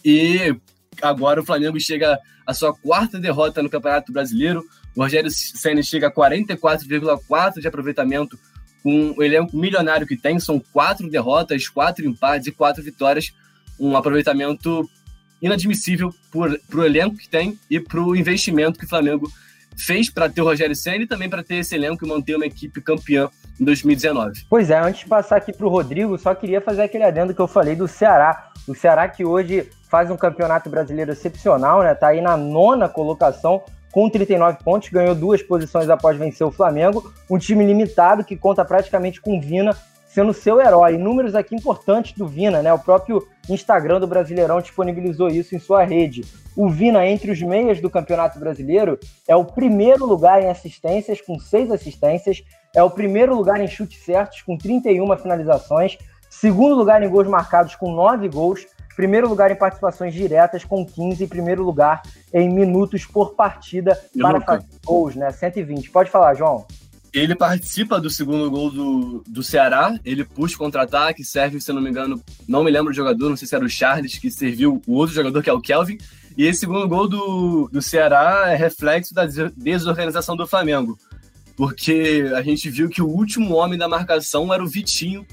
E agora o Flamengo chega à sua quarta derrota no Campeonato Brasileiro. O Rogério Senna chega a 44,4% de aproveitamento com o elenco milionário que tem. São quatro derrotas, quatro empates e quatro vitórias. Um aproveitamento inadmissível para o elenco que tem e para o investimento que o Flamengo fez para ter o Rogério Senna e também para ter esse elenco e manter uma equipe campeã em 2019. Pois é, antes de passar aqui para o Rodrigo, só queria fazer aquele adendo que eu falei do Ceará. O Ceará que hoje faz um campeonato brasileiro excepcional, né? Tá aí na nona colocação com 39 pontos, ganhou duas posições após vencer o Flamengo. Um time limitado que conta praticamente com Vina sendo seu herói. Números aqui importantes do Vina, né? O próprio Instagram do Brasileirão disponibilizou isso em sua rede. O Vina, entre os meias do Campeonato Brasileiro, é o primeiro lugar em assistências, com seis assistências, é o primeiro lugar em chutes certos, com 31 finalizações, segundo lugar em gols marcados, com nove gols, primeiro lugar em participações diretas com 15 e primeiro lugar em minutos por partida para fazer gols, né? 120. Pode falar, João. Ele participa do segundo gol do, do Ceará, ele puxa contra-ataque, serve, se eu não me engano, não me lembro do jogador, não sei se era o Charles que serviu o outro jogador, que é o Kelvin. E esse segundo gol do, do Ceará é reflexo da desorganização do Flamengo. Porque a gente viu que o último homem da marcação era o Vitinho,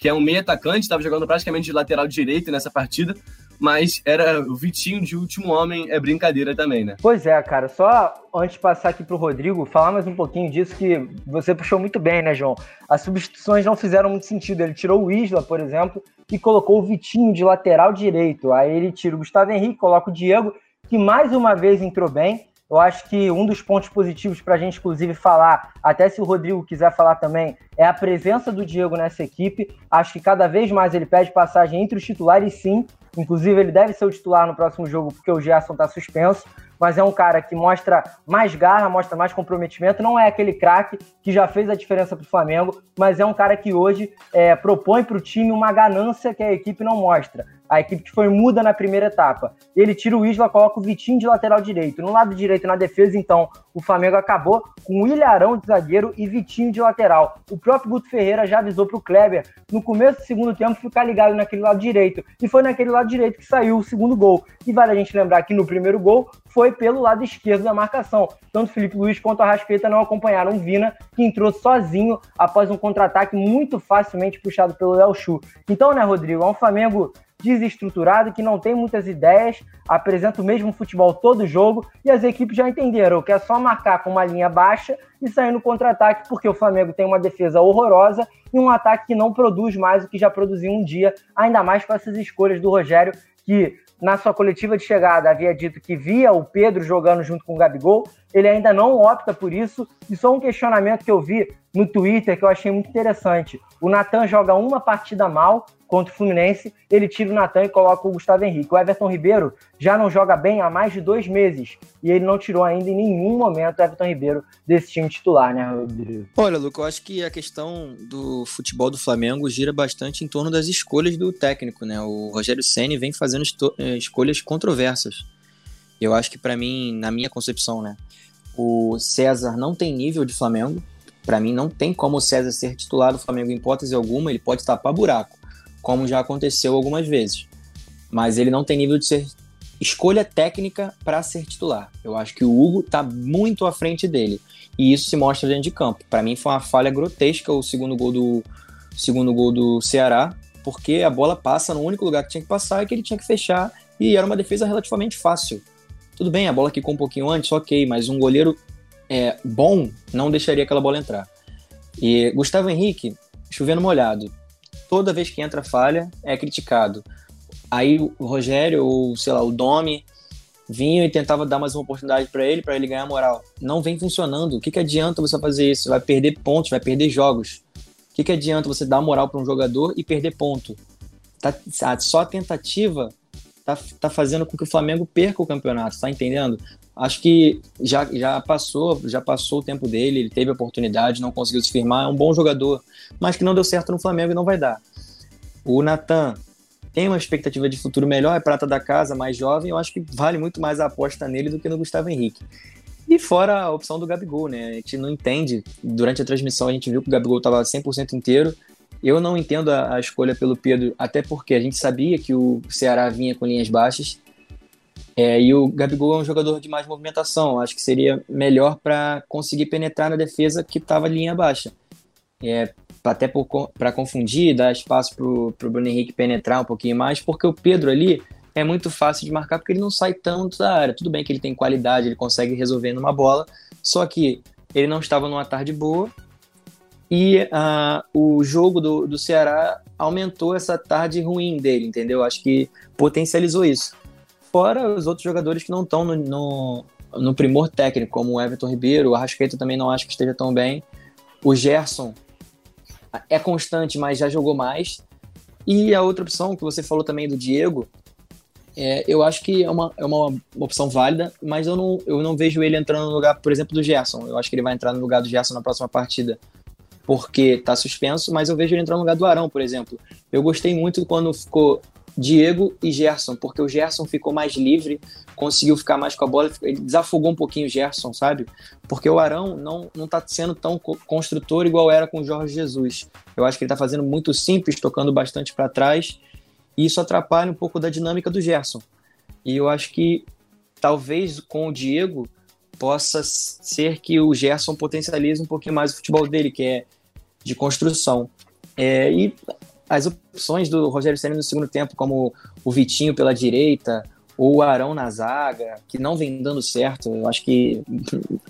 que é um meio atacante, estava jogando praticamente de lateral direito nessa partida, mas era o Vitinho de último homem, é brincadeira também, né? Pois é, cara. Só antes de passar aqui pro Rodrigo, falar mais um pouquinho disso que você puxou muito bem, né, João? As substituições não fizeram muito sentido. Ele tirou o Isla, por exemplo, e colocou o Vitinho de lateral direito. Aí ele tira o Gustavo Henrique, coloca o Diego, que mais uma vez entrou bem. Eu acho que um dos pontos positivos para a gente, inclusive, falar, até se o Rodrigo quiser falar também, é a presença do Diego nessa equipe. Acho que cada vez mais ele pede passagem entre os titulares, sim. Inclusive, ele deve ser o titular no próximo jogo, porque o Gerson está suspenso. Mas é um cara que mostra mais garra, mostra mais comprometimento. Não é aquele craque que já fez a diferença para o Flamengo, mas é um cara que hoje é, propõe para o time uma ganância que a equipe não mostra a equipe que foi muda na primeira etapa. Ele tira o Isla, coloca o Vitinho de lateral direito. No lado direito, na defesa, então, o Flamengo acabou com o Ilharão de zagueiro e Vitinho de lateral. O próprio Guto Ferreira já avisou para o Kleber, no começo do segundo tempo, ficar ligado naquele lado direito. E foi naquele lado direito que saiu o segundo gol. E vale a gente lembrar que no primeiro gol foi pelo lado esquerdo da marcação. Tanto Felipe Luiz quanto a Rascaeta não acompanharam o Vina, que entrou sozinho após um contra-ataque muito facilmente puxado pelo Léo Chu. Então, né, Rodrigo, é um Flamengo desestruturado, que não tem muitas ideias, apresenta o mesmo futebol todo jogo e as equipes já entenderam que é só marcar com uma linha baixa e sair no contra-ataque, porque o Flamengo tem uma defesa horrorosa e um ataque que não produz mais o que já produziu um dia, ainda mais com essas escolhas do Rogério, que na sua coletiva de chegada havia dito que via o Pedro jogando junto com o Gabigol, ele ainda não opta por isso. E só um questionamento que eu vi no Twitter que eu achei muito interessante. O Natan joga uma partida mal contra o Fluminense, ele tira o Natan e coloca o Gustavo Henrique. O Everton Ribeiro já não joga bem há mais de dois meses e ele não tirou ainda em nenhum momento o Everton Ribeiro desse time titular, né, Rodrigo? Olha, Luca, eu acho que a questão do futebol do Flamengo gira bastante em torno das escolhas do técnico, né? O Rogério Ceni vem fazendo eh, escolhas controversas. Eu acho que para mim, na minha concepção, né, o César não tem nível de Flamengo. Para mim, não tem como o César ser titular do Flamengo em hipótese alguma. Ele pode tapar buraco como já aconteceu algumas vezes. Mas ele não tem nível de ser escolha técnica para ser titular. Eu acho que o Hugo está muito à frente dele. E isso se mostra dentro de campo. Para mim foi uma falha grotesca o segundo gol do segundo gol do Ceará, porque a bola passa no único lugar que tinha que passar e que ele tinha que fechar e era uma defesa relativamente fácil. Tudo bem, a bola quicou um pouquinho antes, ok, mas um goleiro é, bom não deixaria aquela bola entrar. E Gustavo Henrique, chovendo molhado, toda vez que entra falha, é criticado. Aí o Rogério, ou sei lá, o Domi, vinha e tentava dar mais uma oportunidade para ele, para ele ganhar moral. Não vem funcionando. O que, que adianta você fazer isso? Vai perder pontos, vai perder jogos. O que, que adianta você dar moral para um jogador e perder ponto? Tá, só a tentativa tá, tá fazendo com que o Flamengo perca o campeonato, tá entendendo? Acho que já, já passou, já passou o tempo dele, ele teve a oportunidade, não conseguiu se firmar, é um bom jogador, mas que não deu certo no Flamengo e não vai dar. O Natan tem uma expectativa de futuro melhor, é prata da casa, mais jovem, eu acho que vale muito mais a aposta nele do que no Gustavo Henrique. E fora a opção do Gabigol, né? A gente não entende. Durante a transmissão a gente viu que o Gabigol estava 100% inteiro. Eu não entendo a, a, escolha pelo Pedro, até porque a gente sabia que o Ceará vinha com linhas baixas. É, e o Gabigol é um jogador de mais movimentação. Acho que seria melhor para conseguir penetrar na defesa que estava linha baixa. É, até para confundir, dar espaço para o Bruno Henrique penetrar um pouquinho mais, porque o Pedro ali é muito fácil de marcar porque ele não sai tanto da área. Tudo bem que ele tem qualidade, ele consegue resolver numa bola, só que ele não estava numa tarde boa e uh, o jogo do, do Ceará aumentou essa tarde ruim dele, entendeu? Acho que potencializou isso. Fora os outros jogadores que não estão no, no, no, primor técnico, como o Everton Ribeiro, o Arrascaeta também não acho que esteja tão bem. O Gerson é constante, mas já jogou mais. E a outra opção que você falou também do Diego, é, eu acho que é uma, é uma opção válida, mas eu não, eu não vejo ele entrando no lugar, por exemplo, do Gerson. Eu acho que ele vai entrar no lugar do Gerson na próxima partida porque está suspenso, mas eu vejo ele entrar no lugar do Arão, por exemplo. Eu gostei muito quando ficou Diego e Gerson, porque o Gerson ficou mais livre, conseguiu ficar mais com a bola, ele desafogou um pouquinho o Gerson, sabe? Porque o Arão não, não tá sendo tão construtor igual era com o Jorge Jesus. Eu acho que ele tá fazendo muito simples, tocando bastante para trás, e isso atrapalha um pouco da dinâmica do Gerson. E eu acho que talvez com o Diego possa ser que o Gerson potencialize um pouquinho mais o futebol dele, que é de construção. É, e as opções do Rogério Ceni no segundo tempo, como o Vitinho pela direita, ou o Arão na zaga, que não vem dando certo. Eu acho que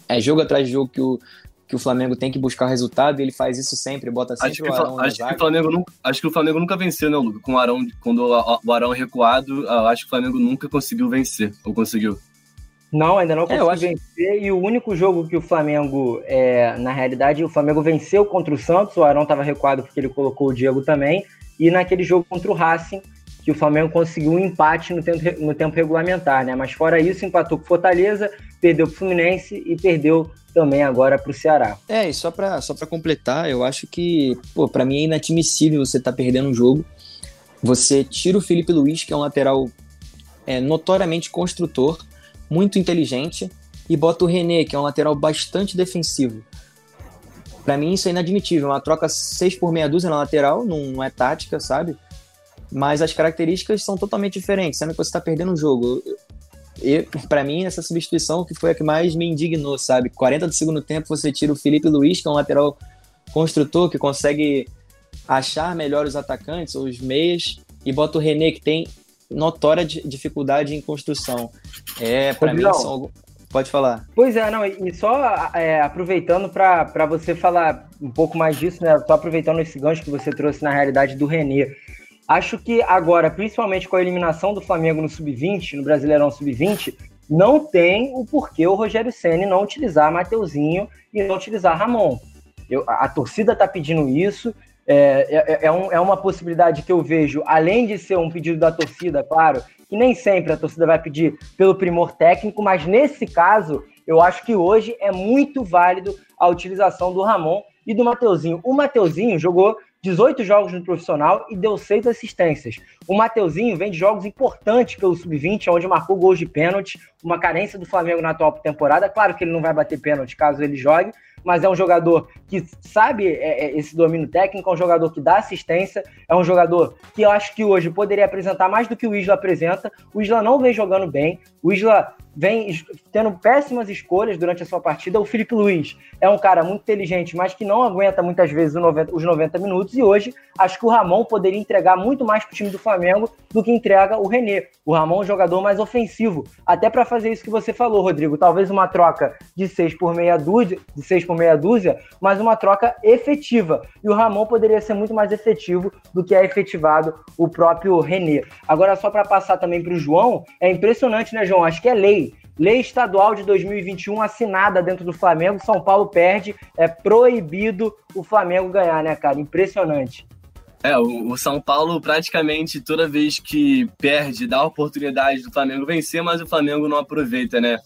é jogo atrás de jogo que o, que o Flamengo tem que buscar o resultado e ele faz isso sempre, bota sempre acho que, o Arão acho que o Flamengo nunca, Acho que o Flamengo nunca venceu, né, Luca? Com o Arão, quando o Arão é recuado, acho que o Flamengo nunca conseguiu vencer, ou conseguiu? Não, ainda não é, conseguiu é, acho... vencer. E o único jogo que o Flamengo, é, na realidade, o Flamengo venceu contra o Santos. O Arão estava recuado porque ele colocou o Diego também. E naquele jogo contra o Racing, que o Flamengo conseguiu um empate no tempo, no tempo regulamentar, né? Mas fora isso, empatou com Fortaleza, perdeu para o Fluminense e perdeu também agora para o Ceará. É, e só para só completar, eu acho que, pô, para mim é inadmissível você estar tá perdendo um jogo. Você tira o Felipe Luiz, que é um lateral é, notoriamente construtor, muito inteligente, e bota o René, que é um lateral bastante defensivo. Para mim isso é inadmitível, uma troca 6 por meia dúzia na lateral, não, é tática, sabe? Mas as características são totalmente diferentes, sendo que você está perdendo um jogo. E para mim essa substituição que foi a que mais me indignou, sabe? 40 do segundo tempo você tira o Felipe Luiz, que é um lateral construtor que consegue achar melhor os atacantes ou os meias e bota o René que tem notória dificuldade em construção. É, para mim são Pode falar. Pois é, não, e só é, aproveitando para você falar um pouco mais disso, né? Só aproveitando esse gancho que você trouxe na realidade do Renê. Acho que agora, principalmente com a eliminação do Flamengo no Sub-20, no Brasileirão Sub-20, não tem o porquê o Rogério Ceni não utilizar Mateuzinho e não utilizar Ramon. Eu, a, torcida está pedindo isso, é, é, é, um, é, uma possibilidade que eu vejo, além de ser um pedido da torcida, claro, que nem sempre a torcida vai pedir pelo primor técnico, mas nesse caso, eu acho que hoje é muito válido a utilização do Ramon e do Mateuzinho. O Mateuzinho jogou 18 jogos no profissional e deu 6 assistências. O Mateuzinho vem de jogos importantes pelo Sub-20, onde marcou gols de pênalti, uma carência do Flamengo na atual temporada. Claro que ele não vai bater pênalti caso ele jogue, mas é um jogador que sabe é, é, esse domínio técnico, é um jogador que dá assistência, é um jogador que eu acho que hoje poderia apresentar mais do que o Isla apresenta. O Isla não vem jogando bem, o Isla vem tendo péssimas escolhas durante a sua partida. O Felipe Luiz é um cara muito inteligente, mas que não aguenta muitas vezes os 90 minutos. E hoje acho que o Ramon poderia entregar muito mais para o time do Flamengo do que entrega o René. O Ramon é um jogador mais ofensivo. Até para fazer isso que você falou, Rodrigo. Talvez uma troca de 6 por meia dúzia, de 6 por meia dúzia, mas uma troca efetiva. E o Ramon poderia ser muito mais efetivo do que é efetivado o próprio René. Agora, só para passar também para o João, é impressionante, né, João? Acho que é lei Lei estadual de 2021 assinada dentro do Flamengo, São Paulo perde, é proibido o Flamengo ganhar, né, cara? Impressionante. É, o, São Paulo praticamente toda vez que perde, dá a oportunidade do Flamengo vencer, mas o Flamengo não aproveita, né?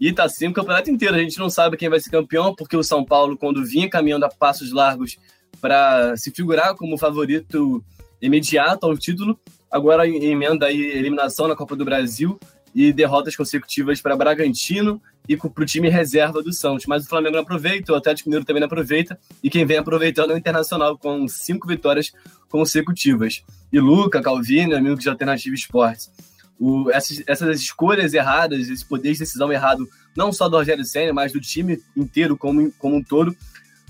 E tá assim o campeonato inteiro. A gente não sabe quem vai ser campeão, porque o São Paulo, quando vinha caminhando a passos largos para se figurar como favorito imediato ao título, agora emenda aí eliminação na Copa do Brasil e derrotas consecutivas para Bragantino e para o time reserva do Santos. Mas o Flamengo não aproveita, o Atlético Mineiro também não aproveita, e quem vem aproveitando é o Internacional, com cinco vitórias consecutivas. E Luca, Calvino, amigos de Alternativa Esportes. O, essas, essas escolhas erradas, esse poder de decisão errado, não só do Rogério Senna, mas do time inteiro como, como um todo,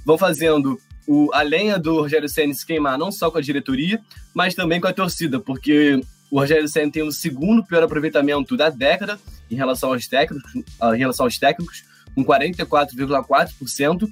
vão fazendo o, a lenha do Rogério Senna se queimar não só com a diretoria, mas também com a torcida, porque o Rogério Senna tem o segundo pior aproveitamento da década em relação aos técnicos, em relação aos técnicos com 44,4%,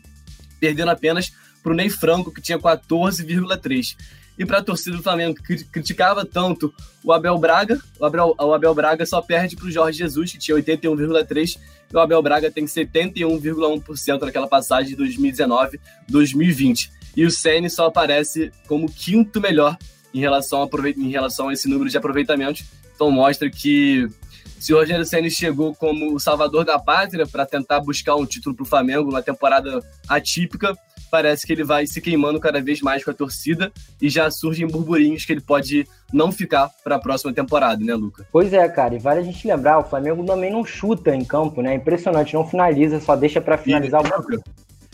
perdendo apenas para o Ney Franco, que tinha 14,3%. E para a torcida do Flamengo, que criticava tanto o Abel Braga, o Abel, o Abel Braga só perde para o Jorge Jesus, que tinha 81,3%, e o Abel Braga tem 71,1% naquela passagem de 2019-2020. E o Ceni só aparece como quinto melhor em relação, a, em relação a esse número de aproveitamentos. Então mostra que se o Rogério Senna chegou como o salvador da pátria para tentar buscar um título para o Flamengo numa temporada atípica, parece que ele vai se queimando cada vez mais com a torcida e já surgem burburinhos que ele pode não ficar para a próxima temporada, né, Luca? Pois é, cara, e vale a gente lembrar, o Flamengo também não chuta em campo, né? Impressionante, não finaliza, só deixa para finalizar o banco.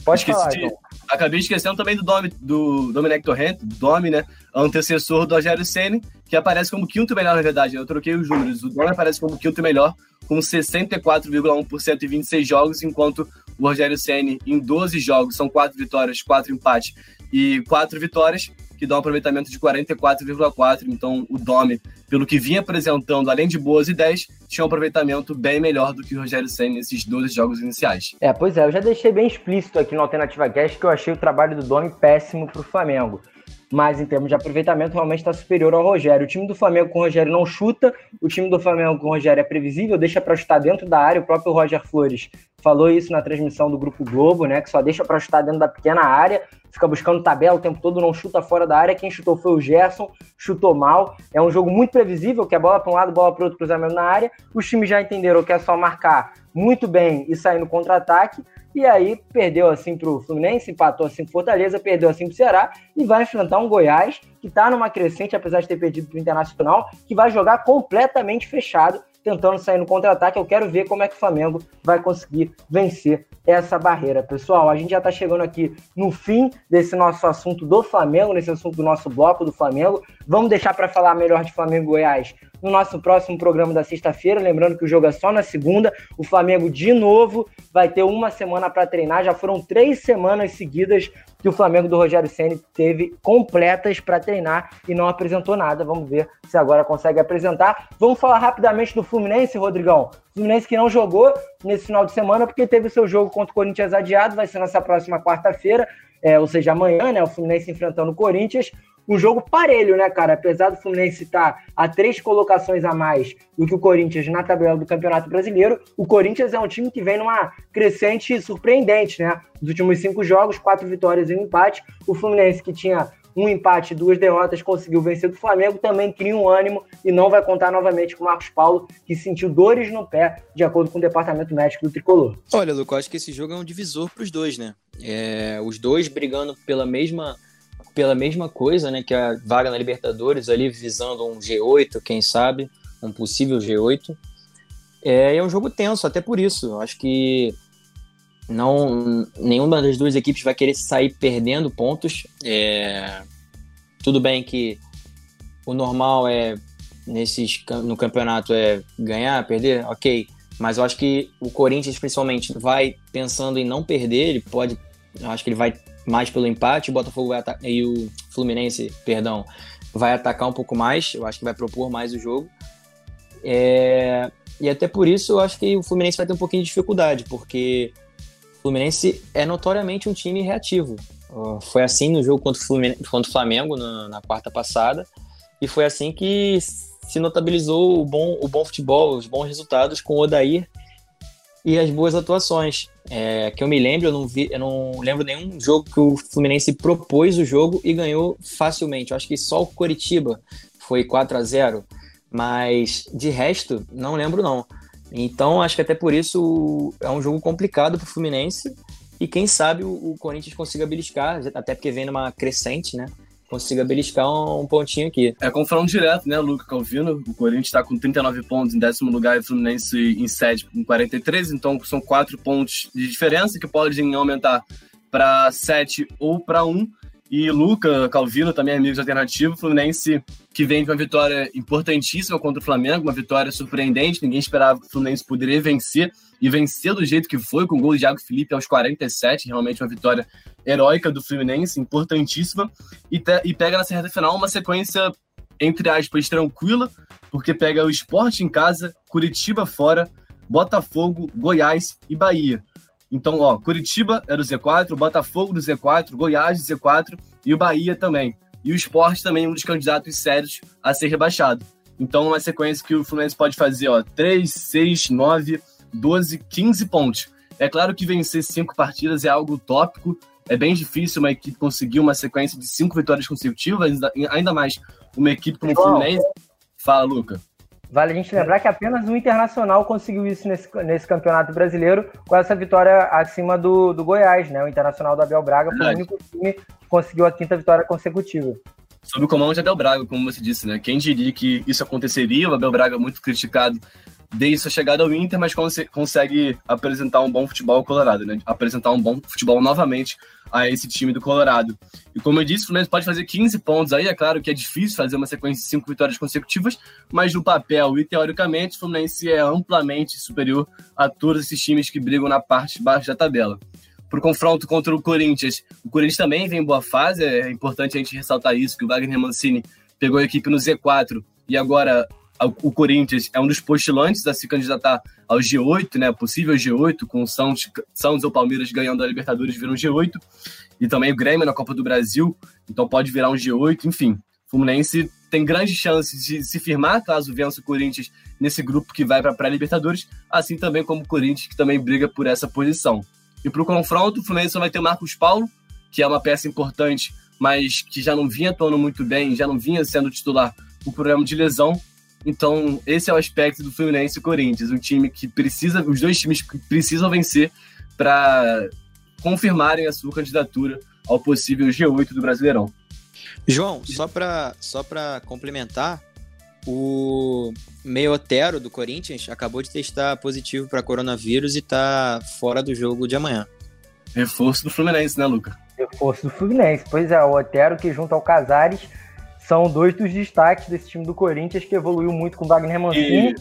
Pode Esqueci falar, de... então. Acabei esquecendo também do, Dom, do Domenech Torrent, Domi, né? Antecessor do Rogério Senna, que aparece como quinto melhor, na verdade. Eu troquei os números. O Domi aparece como quinto melhor, com 64,1% em 26 jogos, enquanto o Rogério Senna, em 12 jogos, são quatro vitórias, quatro empates e quatro vitórias, que dá um aproveitamento de 44,4%. Então, o Domi, pelo que vinha apresentando, além de boas ideias, tinha um aproveitamento bem melhor do que o Rogério Senna nesses 12 jogos iniciais. É, pois é, eu já deixei bem explícito aqui no Alternativa Cast que eu achei o trabalho do Domi péssimo para o Flamengo mas em termos de aproveitamento realmente está superior ao Rogério. O time do Flamengo com o Rogério não chuta, o time do Flamengo com o Rogério é previsível, deixa para chutar dentro da área. O próprio Roger Flores falou isso na transmissão do Grupo Globo, né? Que só deixa para chutar dentro da pequena área, fica buscando tabela o tempo todo, não chuta fora da área. Quem chutou foi o Gerson, chutou mal. É um jogo muito previsível, que é bola para um lado, bola para outro, cruzamento na área. Os times já entenderam que é só marcar muito bem e sair no contra-ataque. E aí perdeu assim para o Fluminense, empatou assim com Fortaleza, perdeu assim para o Ceará e vai enfrentar um Goiás que está numa crescente, apesar de ter perdido para o Internacional, que vai jogar completamente fechado tentando sair no contra-ataque. Eu quero ver como é que o Flamengo vai conseguir vencer essa barreira. Pessoal, a gente já está chegando aqui no fim desse nosso assunto do Flamengo, nesse assunto do nosso bloco do Flamengo. Vamos deixar para falar melhor de Flamengo Goiás no nosso próximo programa da sexta-feira. Lembrando que o jogo é só na segunda. O Flamengo, de novo, vai ter uma semana para treinar. Já foram três semanas seguidas que o Flamengo do Rogério Ceni teve completas para treinar e não apresentou nada. Vamos ver se agora consegue apresentar. Vamos falar rapidamente do Fluminense, Rodrigão. Fluminense que não jogou nesse final de semana porque teve o seu jogo contra o Corinthians adiado, vai ser nessa próxima quarta-feira, é, ou seja, amanhã, né? O Fluminense enfrentando o Corinthians um jogo parelho, né, cara? Apesar do Fluminense estar a três colocações a mais do que o Corinthians na tabela do Campeonato Brasileiro, o Corinthians é um time que vem numa crescente surpreendente, né? Nos últimos cinco jogos, quatro vitórias e um empate. O Fluminense, que tinha um empate duas derrotas, conseguiu vencer do Flamengo, também cria um ânimo e não vai contar novamente com o Marcos Paulo, que sentiu dores no pé, de acordo com o departamento médico do Tricolor. Olha, Lucas, acho que esse jogo é um divisor para os dois, né? É, os dois brigando pela mesma pela mesma coisa, né, que a vaga na Libertadores, ali visando um G8, quem sabe, um possível G8. É, é um jogo tenso, até por isso. Acho que não nenhuma das duas equipes vai querer sair perdendo pontos. É, tudo bem que o normal é nesses no campeonato é ganhar, perder, ok. Mas eu acho que o Corinthians principalmente vai pensando em não perder. Ele pode, eu acho que ele vai mais pelo empate, o Botafogo vai atacar, e o Fluminense, perdão, vai atacar um pouco mais, eu acho que vai propor mais o jogo. É, e até por isso eu acho que o Fluminense vai ter um pouquinho de dificuldade, porque o Fluminense é notoriamente um time reativo. Foi assim no jogo contra o, contra o Flamengo na, na quarta passada, e foi assim que se notabilizou o bom, o bom futebol, os bons resultados com o Odair e as boas atuações. É, que eu me lembro, eu não, vi, eu não lembro nenhum jogo que o Fluminense propôs o jogo e ganhou facilmente. Eu acho que só o Coritiba foi 4 a 0 mas de resto, não lembro não. Então, acho que até por isso é um jogo complicado para o Fluminense e quem sabe o, o Corinthians consiga beliscar, até porque vem numa crescente, né? Consiga beliscar um, um, pontinho aqui. É confronto direto, né, Luca Calvino? O Corinthians está com 39 pontos em décimo lugar e o Fluminense em sétimo com 43, então são quatro pontos de diferença que podem aumentar para 7 ou para 1. E Luca Calvino, também amigos alternativo, Fluminense que vem com uma vitória importantíssima contra o Flamengo, uma vitória surpreendente, ninguém esperava que o Fluminense poderia vencer e vencer do jeito que foi, com o gol de Thiago Felipe aos 47, realmente uma vitória heróica do Fluminense, importantíssima, e, e pega na reta final uma sequência, entre aspas, tranquila, porque pega o esporte em casa, Curitiba fora, Botafogo, Goiás e Bahia. Então, ó, Curitiba era o Z4, Botafogo do Z4, Goiás do Z4 e o Bahia também. E o esporte também um dos candidatos sérios a ser rebaixado. Então, uma sequência que o Fluminense pode fazer, ó, 3, 6, 9, 12, 15 pontos. É claro que vencer cinco partidas é algo utópico, é bem difícil uma equipe conseguir uma sequência de cinco vitórias consecutivas, ainda mais uma equipe como o Fluminense. Fala, Luca. Vale a gente lembrar que apenas o Internacional conseguiu isso nesse, nesse campeonato brasileiro com essa vitória acima do, do Goiás, né? O Internacional do Abel Braga foi Verdade. o único time que conseguiu a quinta vitória consecutiva. Sob o comando de Abel Braga, como você disse, né? Quem diria que isso aconteceria? O Abel Braga muito criticado desde sua chegada ao Inter, mas consegue apresentar um bom futebol Colorado, né? Apresentar um bom futebol novamente a esse time do Colorado. E como eu disse, o Fluminense pode fazer 15 pontos aí, é claro que é difícil fazer uma sequência de 5 vitórias consecutivas, mas no papel e teoricamente o Fluminense é amplamente superior a todos esses times que brigam na parte de baixo da tabela. Para o confronto contra o Corinthians, o Corinthians também vem em boa fase, é importante a gente ressaltar isso, que o Wagner Mancini pegou a equipe no Z4 e agora o Corinthians é um dos postulantes a se candidatar ao G8, né? Possível G8, com o Santos, Santos ou Palmeiras ganhando a Libertadores viram um G8. E também o Grêmio na Copa do Brasil, então pode virar um G8, enfim. Fluminense tem grandes chances de se firmar caso vença o Corinthians nesse grupo que vai para a pré-Libertadores, assim também como o Corinthians, que também briga por essa posição. E para o confronto, o Fluminense vai ter Marcos Paulo, que é uma peça importante, mas que já não vinha atuando muito bem, já não vinha sendo titular por problema de lesão, então, esse é o aspecto do Fluminense e Corinthians, um time que precisa, os dois times precisam vencer para confirmarem a sua candidatura ao possível G8 do Brasileirão. João, só para só para complementar, o meio Otero do Corinthians acabou de testar positivo para coronavírus e está fora do jogo de amanhã. Reforço do Fluminense, né, Luca? Reforço do Fluminense. Pois é, o Otero que junto ao Casares são dois dos destaques desse time do Corinthians que evoluiu muito com o Wagner Mancini.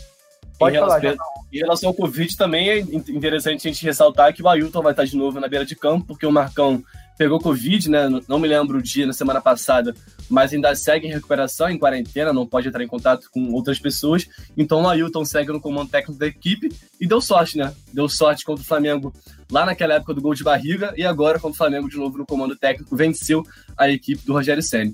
Pode em falar, relação, Em relação ao Covid, também é interessante a gente ressaltar que o Ailton vai estar de novo na beira de campo, porque o Marcão pegou Covid, né? Não me lembro o dia na semana passada, mas ainda segue em recuperação, em quarentena, não pode entrar em contato com outras pessoas. Então o Ailton segue no comando técnico da equipe e deu sorte, né? Deu sorte contra o Flamengo lá naquela época do gol de barriga e agora contra o Flamengo de novo no comando técnico, venceu a equipe do Rogério Senna.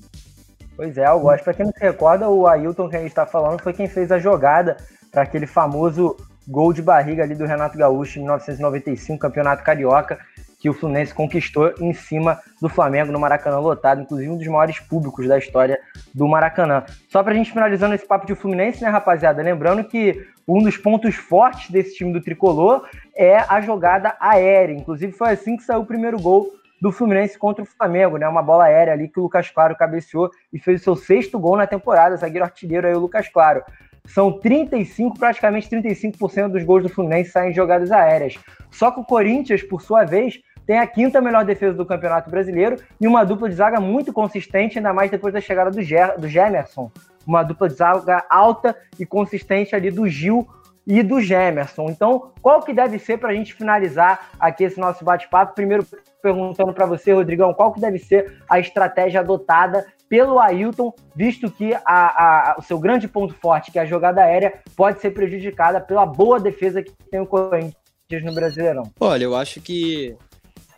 Pois é, eu gosto. Para quem não se recorda, o Ailton que a gente está falando foi quem fez a jogada para aquele famoso gol de barriga ali do Renato Gaúcho em 1995, Campeonato Carioca, que o Fluminense conquistou em cima do Flamengo no Maracanã lotado, inclusive um dos maiores públicos da história do Maracanã. Só para a gente finalizando esse papo de Fluminense, né, rapaziada? Lembrando que um dos pontos fortes desse time do tricolor é a jogada aérea. Inclusive, foi assim que saiu o primeiro gol do Fluminense contra o Flamengo, né? Uma bola aérea ali que o Lucas Claro cabeceou e fez o seu sexto gol na temporada, zagueiro artilheiro aí o Lucas Claro. São 35, praticamente 35% dos gols do Fluminense saem em jogadas aéreas. Só que o Corinthians, por sua vez, tem a quinta melhor defesa do Campeonato Brasileiro e uma dupla de zaga muito consistente, ainda mais depois da chegada do, Ger do Gemerson. Uma dupla de zaga alta e consistente ali do Gil e do Gemerson. Então, qual que deve ser para a gente finalizar aqui esse nosso bate-papo? Primeiro, perguntando para você, Rodrigão, qual que deve ser a estratégia adotada pelo Ailton, visto que a, a, o seu grande ponto forte, que é a jogada aérea, pode ser prejudicada pela boa defesa que tem o Corinthians no Brasileirão? Olha, eu acho que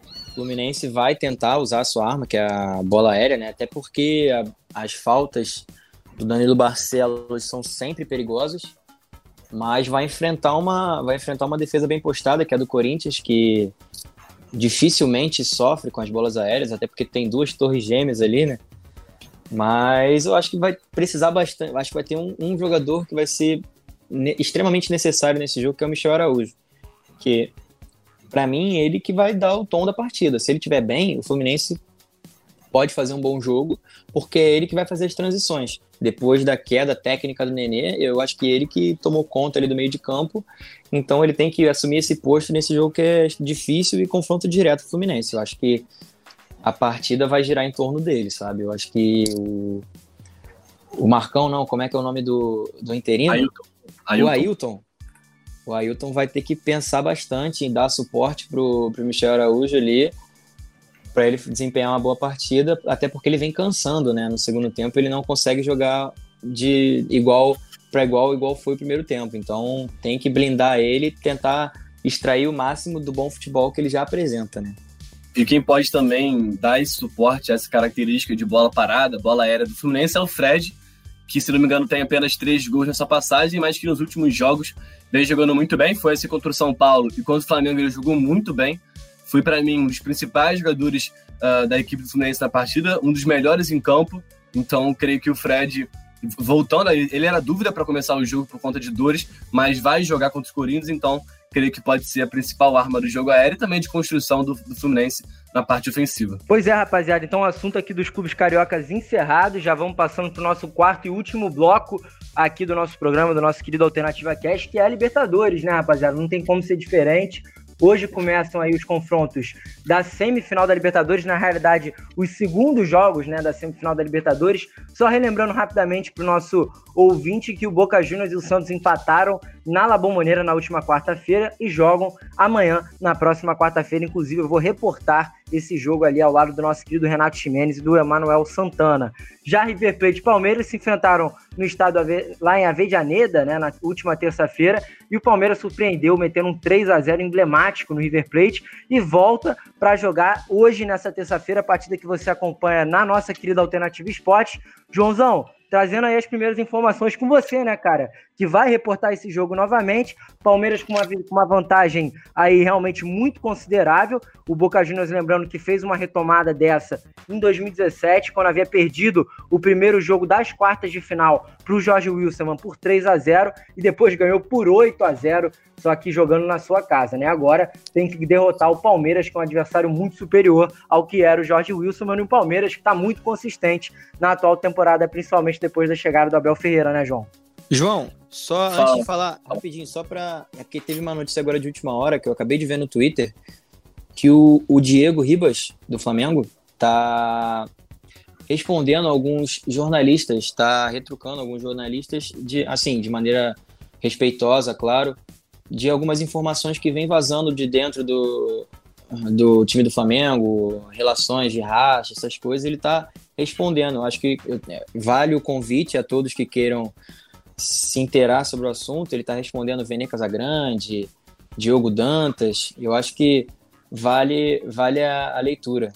o Fluminense vai tentar usar a sua arma, que é a bola aérea, né? Até porque a, as faltas do Danilo Barcelos são sempre perigosas mas vai enfrentar uma vai enfrentar uma defesa bem postada que é a do Corinthians que dificilmente sofre com as bolas aéreas até porque tem duas torres gêmeas ali né? Mas eu acho que vai precisar bastante acho que vai ter um, um jogador que vai ser ne extremamente necessário nesse jogo que é o Michel Araújo que para mim ele que vai dar o tom da partida. Se ele tiver bem o Fluminense pode fazer um bom jogo porque é ele que vai fazer as transições depois da queda técnica do Nenê, eu acho que ele que tomou conta ali do meio de campo, então ele tem que assumir esse posto nesse jogo que é difícil e confronto direto com o Fluminense. Eu acho que a partida vai girar em torno dele, sabe? Eu acho que o, o Marcão, não, como é que é o nome do, do interino? Ailton. Ailton. O Ailton. O Ailton vai ter que pensar bastante em dar suporte pro, pro Michel Araújo ali, para ele desempenhar uma boa partida, até porque ele vem cansando, né? No segundo tempo ele não consegue jogar de igual para igual, igual foi o primeiro tempo. Então tem que blindar ele, tentar extrair o máximo do bom futebol que ele já apresenta, né? E quem pode também dar esse suporte, essa característica de bola parada, bola aérea do Fluminense é o Fred, que se não me engano tem apenas três gols nessa passagem, mas que nos últimos jogos vem jogando muito bem. Foi esse contra o São Paulo e contra o Flamengo ele jogou muito bem foi para mim um dos principais jogadores uh, da equipe do Fluminense na partida, um dos melhores em campo. Então, creio que o Fred voltando, ele era dúvida para começar o jogo por conta de dores, mas vai jogar contra os Corinthians, então creio que pode ser a principal arma do jogo aéreo e também de construção do, do Fluminense na parte ofensiva. Pois é, rapaziada. Então, o assunto aqui dos clubes cariocas encerrado. Já vamos passando para o nosso quarto e último bloco aqui do nosso programa, do nosso querido Alternativa Cast, que é a Libertadores, né, rapaziada? Não tem como ser diferente. Hoje começam aí os confrontos da semifinal da Libertadores, na realidade, os segundos jogos né, da semifinal da Libertadores. Só relembrando rapidamente para o nosso ouvinte que o Boca Juniors e o Santos empataram na La Bombonera na última quarta-feira e jogam amanhã, na próxima quarta-feira. Inclusive, eu vou reportar esse jogo ali ao lado do nosso querido Renato Ximenes e do Emanuel Santana. Já River Plate e Palmeiras se enfrentaram no estado lá em Avejaneda, né, na última terça-feira, e o Palmeiras surpreendeu, metendo um 3 a 0 emblemático no River Plate e volta para jogar hoje, nessa terça-feira, a partida que você acompanha na nossa querida Alternativa Esporte. Joãozão, trazendo aí as primeiras informações com você, né, cara? Que vai reportar esse jogo novamente. Palmeiras com uma, com uma vantagem aí realmente muito considerável. O Boca Juniors, lembrando que fez uma retomada dessa em 2017, quando havia perdido o primeiro jogo das quartas de final para o Jorge Wilson por 3 a 0 e depois ganhou por 8 a 0 só que jogando na sua casa, né? Agora tem que derrotar o Palmeiras, que é um adversário muito superior ao que era o Jorge Wilson, mas o Palmeiras que está muito consistente na atual temporada, principalmente depois da chegada do Abel Ferreira, né, João? João, só Fala. antes de falar rapidinho, só para. É porque teve uma notícia agora de última hora que eu acabei de ver no Twitter que o, o Diego Ribas, do Flamengo, tá respondendo alguns jornalistas, está retrucando alguns jornalistas de assim, de maneira respeitosa, claro, de algumas informações que vem vazando de dentro do, do time do Flamengo, relações de racha, essas coisas, ele está respondendo. Eu acho que é, vale o convite a todos que queiram se inteirar sobre o assunto. Ele está respondendo Vene Casagrande, Diogo Dantas. Eu acho que vale, vale a, a leitura.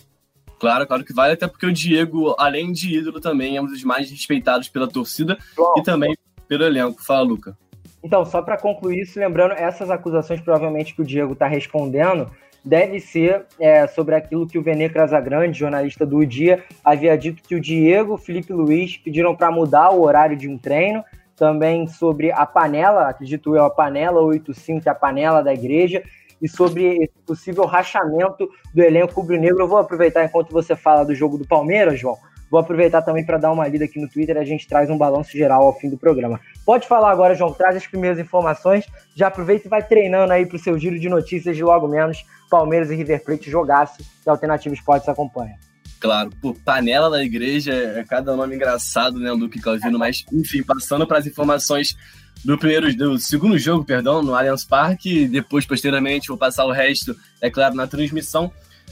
Claro, claro que vale, até porque o Diego, além de ídolo, também é um dos mais respeitados pela torcida Bom, e também pelo elenco. Fala, Luca. Então, só para concluir isso, lembrando, essas acusações provavelmente que o Diego está respondendo deve ser é, sobre aquilo que o Vene Casagrande, jornalista do Dia, havia dito que o Diego, Felipe Luiz pediram para mudar o horário de um treino, também sobre a panela, acredito eu, a panela 85, que é a panela da igreja, e sobre esse possível rachamento do elenco rubro-negro. Eu vou aproveitar enquanto você fala do jogo do Palmeiras, João, Vou aproveitar também para dar uma lida aqui no Twitter, a gente traz um balanço geral ao fim do programa. Pode falar agora, João, traz as primeiras informações, já aproveita e vai treinando aí para o seu giro de notícias de logo menos Palmeiras e River Plate jogasse e Alternativa Esportes acompanha. Claro, pô, panela da igreja é cada nome engraçado, né, Luke Calvino, mas enfim, passando para as informações do primeiro, do segundo jogo, perdão, no Allianz Parque, depois posteriormente vou passar o resto, é claro, na transmissão.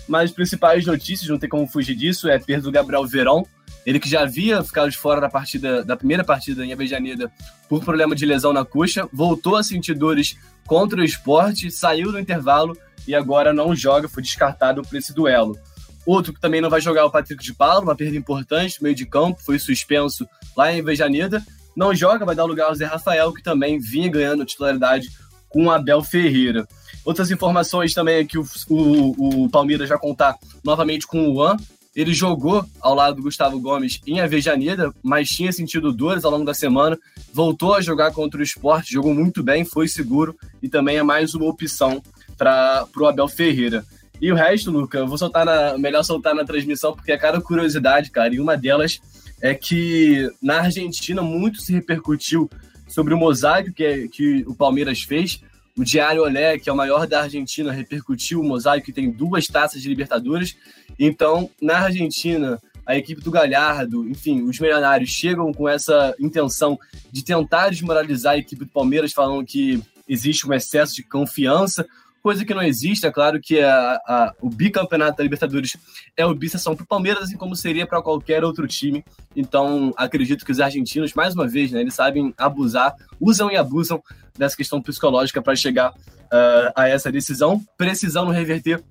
Mas as principais notícias, não tem como fugir disso, é a perda do Gabriel Verão. Ele que já havia ficado de fora da partida, da primeira partida em Avejaneda por problema de lesão na coxa, voltou a sentir dores contra o esporte, saiu do intervalo e agora não joga, foi descartado por esse duelo. Outro que também não vai jogar é o Patrick de Paulo, uma perda importante meio de campo, foi suspenso lá em Avejaneda. Não joga, vai dar lugar ao Zé Rafael, que também vinha ganhando titularidade com o Abel Ferreira. Outras informações também é que o, o, o Palmeiras já contar novamente com o Juan. Ele jogou ao lado do Gustavo Gomes em Avejaneda, mas tinha sentido dores ao longo da semana. Voltou a jogar contra o esporte, jogou muito bem, foi seguro e também é mais uma opção para o Abel Ferreira. E o resto, Luca, eu vou soltar na. Melhor soltar na transmissão, porque é cada curiosidade, cara. E uma delas é que na Argentina muito se repercutiu sobre o mosaico que, é, que o Palmeiras fez o Diário Olé, que é o maior da Argentina, repercutiu o mosaico que tem duas taças de Libertadores. Então, na Argentina, a equipe do Galhardo, enfim, os milionários chegam com essa intenção de tentar desmoralizar a equipe do Palmeiras, falando que existe um excesso de confiança, coisa que não existe. É claro que a, a, o bicampeonato da Libertadores é obsessão para o Palmeiras, assim como seria para qualquer outro time. Então, acredito que os argentinos, mais uma vez, né, eles sabem abusar, usam e abusam dessa questão psicológica para chegar uh, a essa decisão, precisando reverter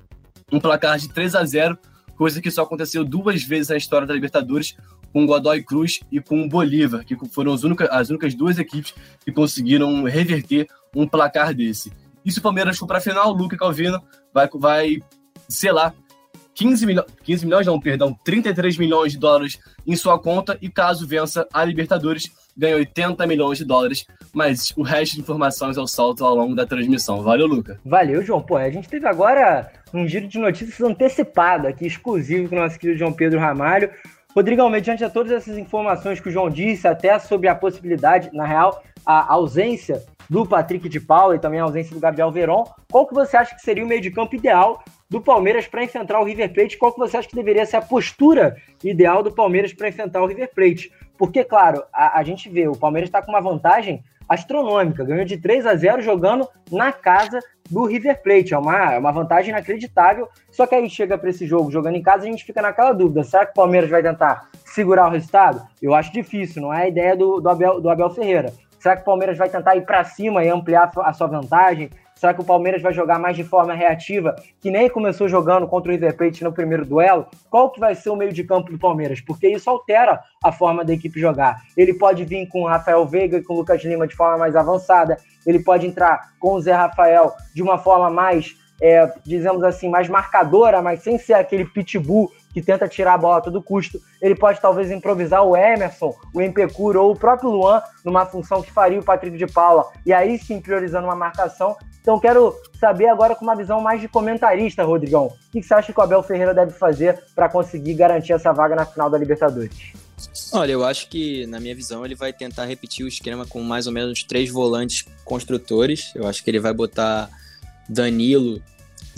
um placar de 3 a 0 coisa que só aconteceu duas vezes na história da Libertadores, com Godoy Cruz e com Bolívar, que foram as únicas, as únicas duas equipes que conseguiram reverter um placar desse. E se o Palmeiras for para final, o Luca Calvino vai, vai, sei lá, 15 milhões, 15 milhões não, perdão, 33 milhões de dólares em sua conta e caso vença a Libertadores, ganha 80 milhões de dólares, mas o resto de informações eu solto ao longo da transmissão. Valeu, Luca. Valeu, João. Pô, a gente teve agora um giro de notícias antecipado aqui, exclusivo com o nosso querido João Pedro Ramalho. Rodrigão, mediante a todas essas informações que o João disse, até sobre a possibilidade, na real, a ausência do Patrick de Paula e também a ausência do Gabriel Veron, qual que você acha que seria o meio de campo ideal do Palmeiras para enfrentar o River Plate? Qual que você acha que deveria ser a postura ideal do Palmeiras para enfrentar o River Plate? Porque, claro, a, a gente vê, o Palmeiras está com uma vantagem astronômica, ganhou de 3 a 0 jogando na casa do River Plate. É uma, é uma vantagem inacreditável. Só que aí chega para esse jogo, jogando em casa, a gente fica naquela dúvida: será que o Palmeiras vai tentar segurar o resultado? Eu acho difícil, não é a ideia do, do, Abel, do Abel Ferreira. Será que o Palmeiras vai tentar ir para cima e ampliar a sua vantagem? Será que o Palmeiras vai jogar mais de forma reativa, que nem começou jogando contra o River Plate no primeiro duelo? Qual que vai ser o meio de campo do Palmeiras? Porque isso altera a forma da equipe jogar. Ele pode vir com o Rafael Veiga e com o Lucas Lima de forma mais avançada, ele pode entrar com o Zé Rafael de uma forma mais, é, dizemos assim, mais marcadora, mas sem ser aquele pitbull que tenta tirar a bola a todo custo. Ele pode talvez improvisar o Emerson, o Empecur ou o próprio Luan numa função que faria o Patrick de Paula. E aí sim priorizando uma marcação. Então quero saber agora com uma visão mais de comentarista, Rodrigão. O que você acha que o Abel Ferreira deve fazer para conseguir garantir essa vaga na final da Libertadores? Olha, eu acho que, na minha visão, ele vai tentar repetir o esquema com mais ou menos três volantes construtores. Eu acho que ele vai botar Danilo,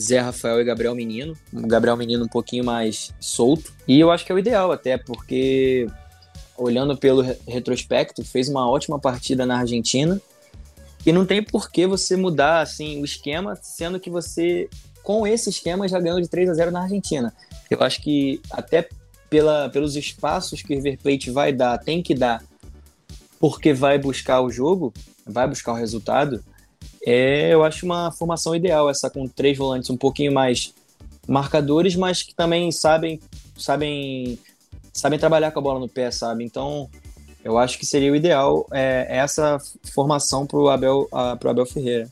Zé Rafael e Gabriel Menino. O Gabriel Menino um pouquinho mais solto. E eu acho que é o ideal, até porque, olhando pelo retrospecto, fez uma ótima partida na Argentina. E não tem por que você mudar assim o esquema, sendo que você, com esse esquema, já ganhou de 3 a 0 na Argentina. Eu acho que até pela, pelos espaços que o River Plate vai dar, tem que dar, porque vai buscar o jogo, vai buscar o resultado é, eu acho uma formação ideal essa com três volantes um pouquinho mais marcadores, mas que também sabem sabem sabem trabalhar com a bola no pé, sabe? Então, eu acho que seria o ideal é, essa formação para o Abel, Abel Ferreira.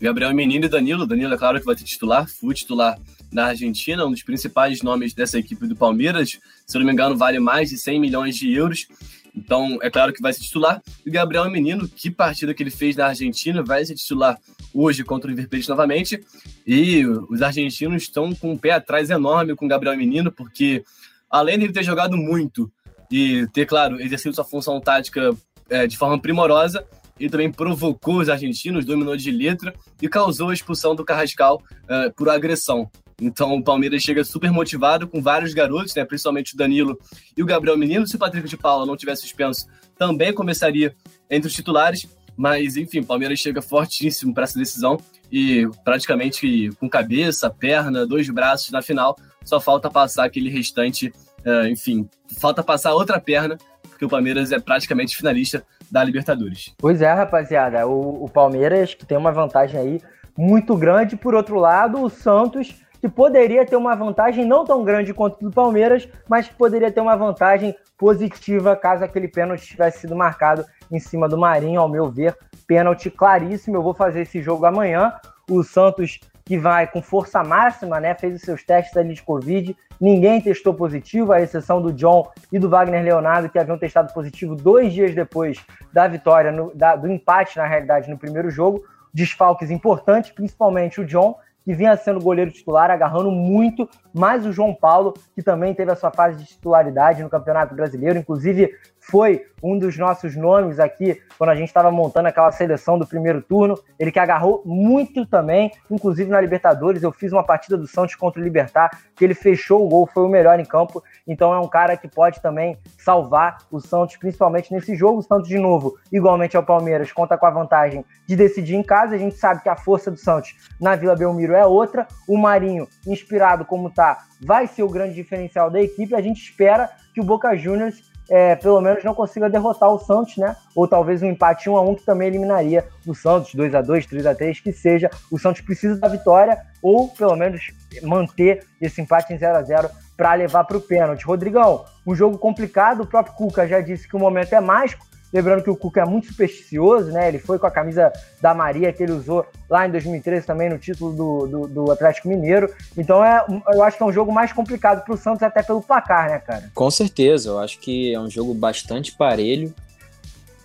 Gabriel Menino e Danilo. Danilo, é claro que vai ter titular, foi titular na Argentina, um dos principais nomes dessa equipe do Palmeiras. Se eu não me engano, vale mais de 100 milhões de euros. Então, é claro que vai ser titular. E o Gabriel Menino, que partida que ele fez na Argentina, vai ser titular hoje contra o River Plate novamente. E os argentinos estão com um pé atrás enorme com o Gabriel Menino, porque além de ele ter jogado muito e ter, claro, exercido sua função tática é, de forma primorosa, ele também provocou os argentinos, dominou de letra e causou a expulsão do Carrascal é, por agressão. Então o Palmeiras chega super motivado com vários garotos, né, principalmente o Danilo e o Gabriel Menino. Se o Patrick de Paula não tivesse suspenso, também começaria entre os titulares. Mas, enfim, o Palmeiras chega fortíssimo para essa decisão e praticamente com cabeça, perna, dois braços na final. Só falta passar aquele restante, uh, enfim, falta passar outra perna, porque o Palmeiras é praticamente finalista da Libertadores. Pois é, rapaziada. O, o Palmeiras que tem uma vantagem aí muito grande. Por outro lado, o Santos que poderia ter uma vantagem não tão grande quanto do Palmeiras, mas que poderia ter uma vantagem positiva caso aquele pênalti tivesse sido marcado em cima do Marinho, ao meu ver, pênalti claríssimo. Eu vou fazer esse jogo amanhã. O Santos que vai com força máxima, né? Fez os seus testes ali de Covid. Ninguém testou positivo, à exceção do John e do Wagner Leonardo, que haviam testado positivo dois dias depois da vitória, no, da, do empate, na realidade, no primeiro jogo. Desfalques importantes, principalmente o John, que vinha sendo goleiro titular, agarrando muito, mais o João Paulo, que também teve a sua fase de titularidade no Campeonato Brasileiro, inclusive foi um dos nossos nomes aqui quando a gente estava montando aquela seleção do primeiro turno. Ele que agarrou muito também, inclusive na Libertadores. Eu fiz uma partida do Santos contra o Libertar, que ele fechou o gol, foi o melhor em campo. Então é um cara que pode também salvar o Santos, principalmente nesse jogo. O Santos, de novo, igualmente ao Palmeiras, conta com a vantagem de decidir em casa. A gente sabe que a força do Santos na Vila Belmiro é outra. O Marinho, inspirado como tá, vai ser o grande diferencial da equipe. A gente espera que o Boca Juniors é, pelo menos não consiga derrotar o Santos, né? Ou talvez um empate 1 a 1 que também eliminaria o Santos 2 a 2, 3 a 3, que seja. O Santos precisa da vitória ou pelo menos manter esse empate em 0 a 0 para levar para o pênalti. Rodrigão, um jogo complicado, o próprio Cuca já disse que o momento é mágico, Lembrando que o Cuca é muito supersticioso, né? Ele foi com a camisa da Maria que ele usou lá em 2013 também no título do, do, do Atlético Mineiro. Então é, eu acho que é um jogo mais complicado para o Santos, até pelo placar, né, cara? Com certeza, eu acho que é um jogo bastante parelho.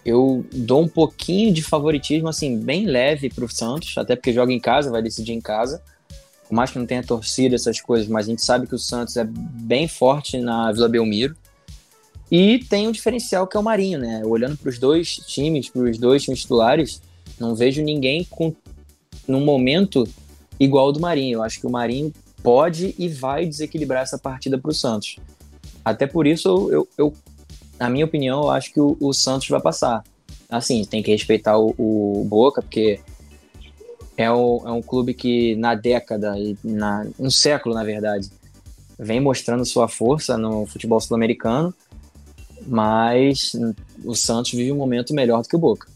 Eu dou um pouquinho de favoritismo, assim, bem leve para o Santos, até porque joga em casa, vai decidir em casa. Por mais que não tenha torcida, essas coisas, mas a gente sabe que o Santos é bem forte na Vila Belmiro. E tem um diferencial que é o Marinho, né? Olhando para os dois times, para os dois times titulares, não vejo ninguém com num momento igual ao do Marinho. Eu acho que o Marinho pode e vai desequilibrar essa partida para o Santos. Até por isso, eu, eu, na minha opinião, eu acho que o, o, Santos vai passar. Assim, tem que respeitar o, o Boca, porque é, o, é um clube que na década, na, um século na verdade, vem mostrando sua força no futebol sul-americano mas o Santos vive um momento melhor do que o Boca.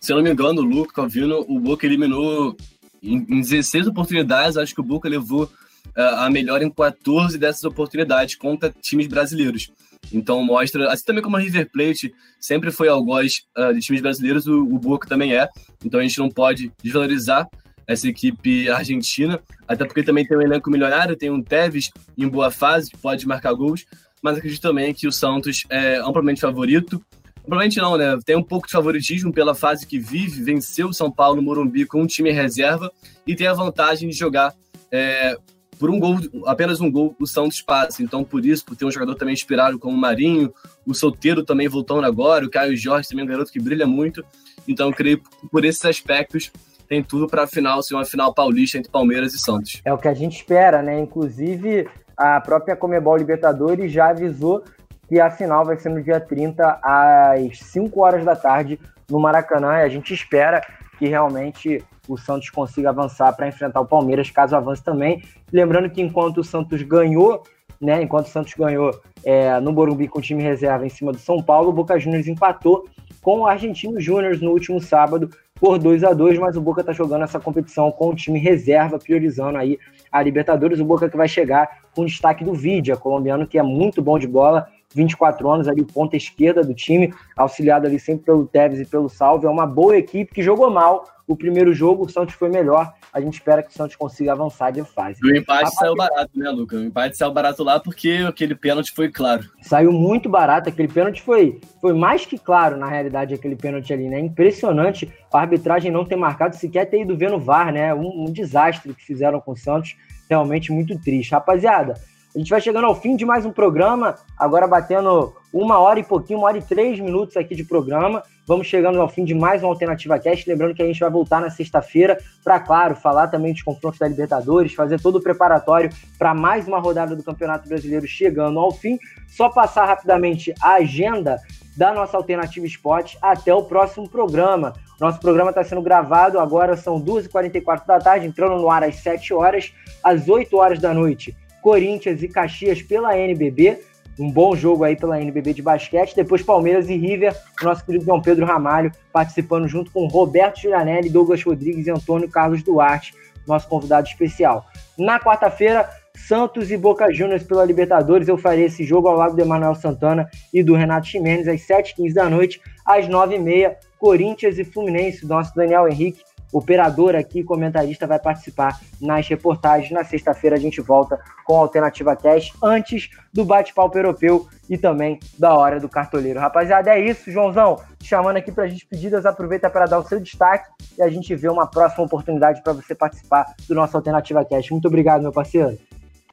Se eu não me engano, o Luca Calvino, o Boca eliminou em, em 16 oportunidades, acho que o Boca levou uh, a melhor em 14 dessas oportunidades contra times brasileiros. Então mostra, assim também como a River Plate sempre foi algoz uh, de times brasileiros, o, o Boca também é. Então a gente não pode desvalorizar essa equipe argentina, até porque também tem um elenco milionário, tem um Tevez em boa fase, que pode marcar gols, mas acredito também que o Santos é amplamente favorito. Amplamente não, né? Tem um pouco de favoritismo pela fase que vive, venceu o São Paulo no Morumbi com um time reserva e tem a vantagem de jogar é, por um gol, apenas um gol, o Santos passa. Então, por isso, por ter um jogador também inspirado como o Marinho, o Solteiro também voltando agora, o Caio Jorge também é um garoto que brilha muito. Então, creio por esses aspectos tem tudo para a final ser uma final paulista entre Palmeiras e Santos. É o que a gente espera, né? Inclusive, a própria Comebol Libertadores já avisou que a final vai ser no dia 30, às 5 horas da tarde, no Maracanã. E a gente espera que realmente o Santos consiga avançar para enfrentar o Palmeiras, caso avance também. Lembrando que enquanto o Santos ganhou, né, enquanto o Santos ganhou é, no Morumbi com o time reserva em cima do São Paulo, o Boca Juniors empatou com o Argentino Júnior no último sábado por 2 a 2 mas o Boca está jogando essa competição com o time reserva, priorizando aí a Libertadores. O Boca que vai chegar com destaque do Vidia, colombiano que é muito bom de bola, 24 anos ali, ponta esquerda do time, auxiliado ali sempre pelo Tevez e pelo Salve. É uma boa equipe que jogou mal, o primeiro jogo, o Santos foi melhor. A gente espera que o Santos consiga avançar de fase. o empate saiu barato, né, Luca? O empate saiu barato lá porque aquele pênalti foi claro. Saiu muito barato. Aquele pênalti foi, foi mais que claro, na realidade, aquele pênalti ali, né? Impressionante a arbitragem não ter marcado, sequer ter ido ver no VAR, né? Um, um desastre que fizeram com o Santos. Realmente muito triste. Rapaziada, a gente vai chegando ao fim de mais um programa, agora batendo uma hora e pouquinho, uma hora e três minutos aqui de programa. Vamos chegando ao fim de mais uma Alternativa Cast. Lembrando que a gente vai voltar na sexta-feira para, claro, falar também dos confrontos da Libertadores, fazer todo o preparatório para mais uma rodada do Campeonato Brasileiro chegando ao fim. Só passar rapidamente a agenda da nossa Alternativa Esporte até o próximo programa. Nosso programa está sendo gravado agora, são 2h44 da tarde, entrando no ar às 7 horas, às 8 horas da noite Corinthians e Caxias pela NBB. Um bom jogo aí pela NBB de basquete. Depois Palmeiras e River, nosso querido João Pedro Ramalho, participando junto com Roberto Giranelli, Douglas Rodrigues e Antônio Carlos Duarte, nosso convidado especial. Na quarta-feira, Santos e Boca Juniors pela Libertadores. Eu farei esse jogo ao lado do Emanuel Santana e do Renato Ximenes às 7h15 da noite. Às 9h30, Corinthians e Fluminense, nosso Daniel Henrique operador aqui, comentarista, vai participar nas reportagens. Na sexta-feira a gente volta com a Alternativa Cash, antes do bate-papo europeu e também da hora do cartoleiro. Rapaziada, é isso, Joãozão. Chamando aqui para as despedidas, aproveita para dar o seu destaque e a gente vê uma próxima oportunidade para você participar do nosso Alternativa Cash. Muito obrigado, meu parceiro.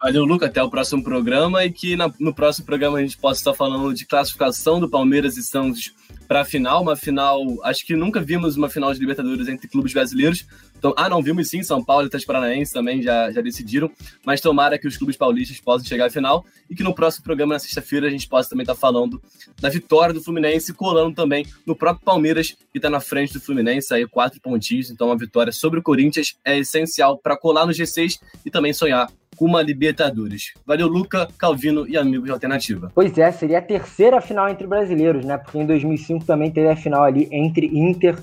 Valeu, Luca. Até o próximo programa e que na, no próximo programa a gente possa estar falando de classificação do Palmeiras e Santos para a final, uma final, acho que nunca vimos uma final de Libertadores entre clubes brasileiros. Então, ah, não, vimos sim, São Paulo e Atlético Paranaense também já, já decidiram, mas tomara que os clubes paulistas possam chegar à final e que no próximo programa, na sexta-feira, a gente possa também estar falando da vitória do Fluminense, colando também no próprio Palmeiras, que está na frente do Fluminense, aí quatro pontinhos, então a vitória sobre o Corinthians é essencial para colar no G6 e também sonhar uma Libertadores. Valeu, Luca, Calvino e amigos de Alternativa. Pois é, seria a terceira final entre brasileiros, né? Porque em 2005 também teve a final ali entre Inter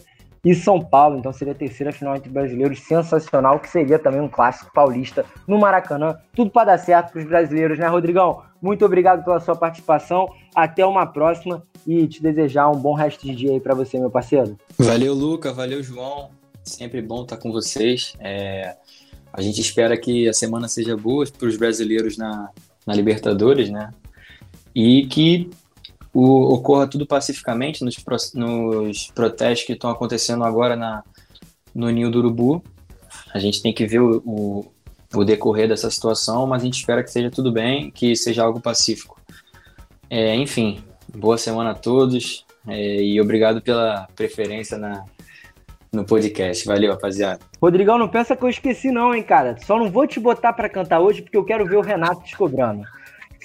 e São Paulo. Então seria a terceira final entre brasileiros, sensacional, que seria também um clássico paulista no Maracanã. Tudo para dar certo para os brasileiros, né, Rodrigão? Muito obrigado pela sua participação. Até uma próxima e te desejar um bom resto de dia aí para você, meu parceiro. Valeu, Luca. Valeu, João. Sempre bom estar com vocês. É... A gente espera que a semana seja boa para os brasileiros na, na Libertadores, né? E que o, ocorra tudo pacificamente nos, nos protestos que estão acontecendo agora na, no Ninho do Urubu. A gente tem que ver o, o, o, decorrer dessa situação, mas a gente espera que seja tudo bem, que seja algo pacífico. É, enfim, boa semana a todos é, e obrigado pela preferência na, no podcast. Valeu, rapaziada. Rodrigão, não pensa que eu esqueci não, hein, cara. Só não vou te botar para cantar hoje porque eu quero ver o Renato te cobrando.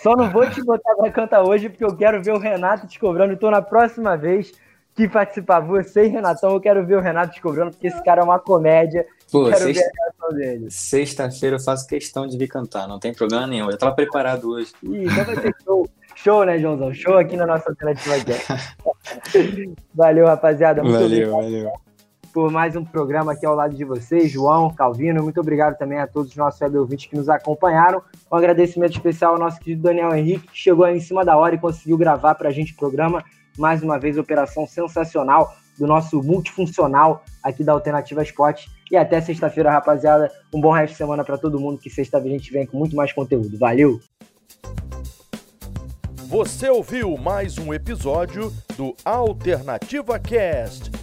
Só não vou te botar para cantar hoje porque eu quero ver o Renato te cobrando. Então, na próxima vez que participar você e Renatão, eu quero ver o Renato te cobrando porque esse cara é uma comédia. Pô, quero sexta... ver a reação dele. Sexta-feira eu faço questão de vir cantar, não tem problema nenhum. Eu tava preparado hoje. Ih, então vai ter show. Show, né, Joãozão? Show aqui na nossa alternativa. [LAUGHS] Valeu, rapaziada. Muito valeu, obrigado. valeu por mais um programa aqui ao lado de vocês, João, Calvino. Muito obrigado também a todos os nossos web ouvintes que nos acompanharam. Um agradecimento especial ao nosso querido Daniel Henrique, que chegou aí em cima da hora e conseguiu gravar para a gente o programa. Mais uma vez, operação sensacional do nosso multifuncional aqui da Alternativa Esporte. E até sexta-feira, rapaziada. Um bom resto de semana para todo mundo, que sexta-feira a gente vem com muito mais conteúdo. Valeu! Você ouviu mais um episódio do Alternativa Cast.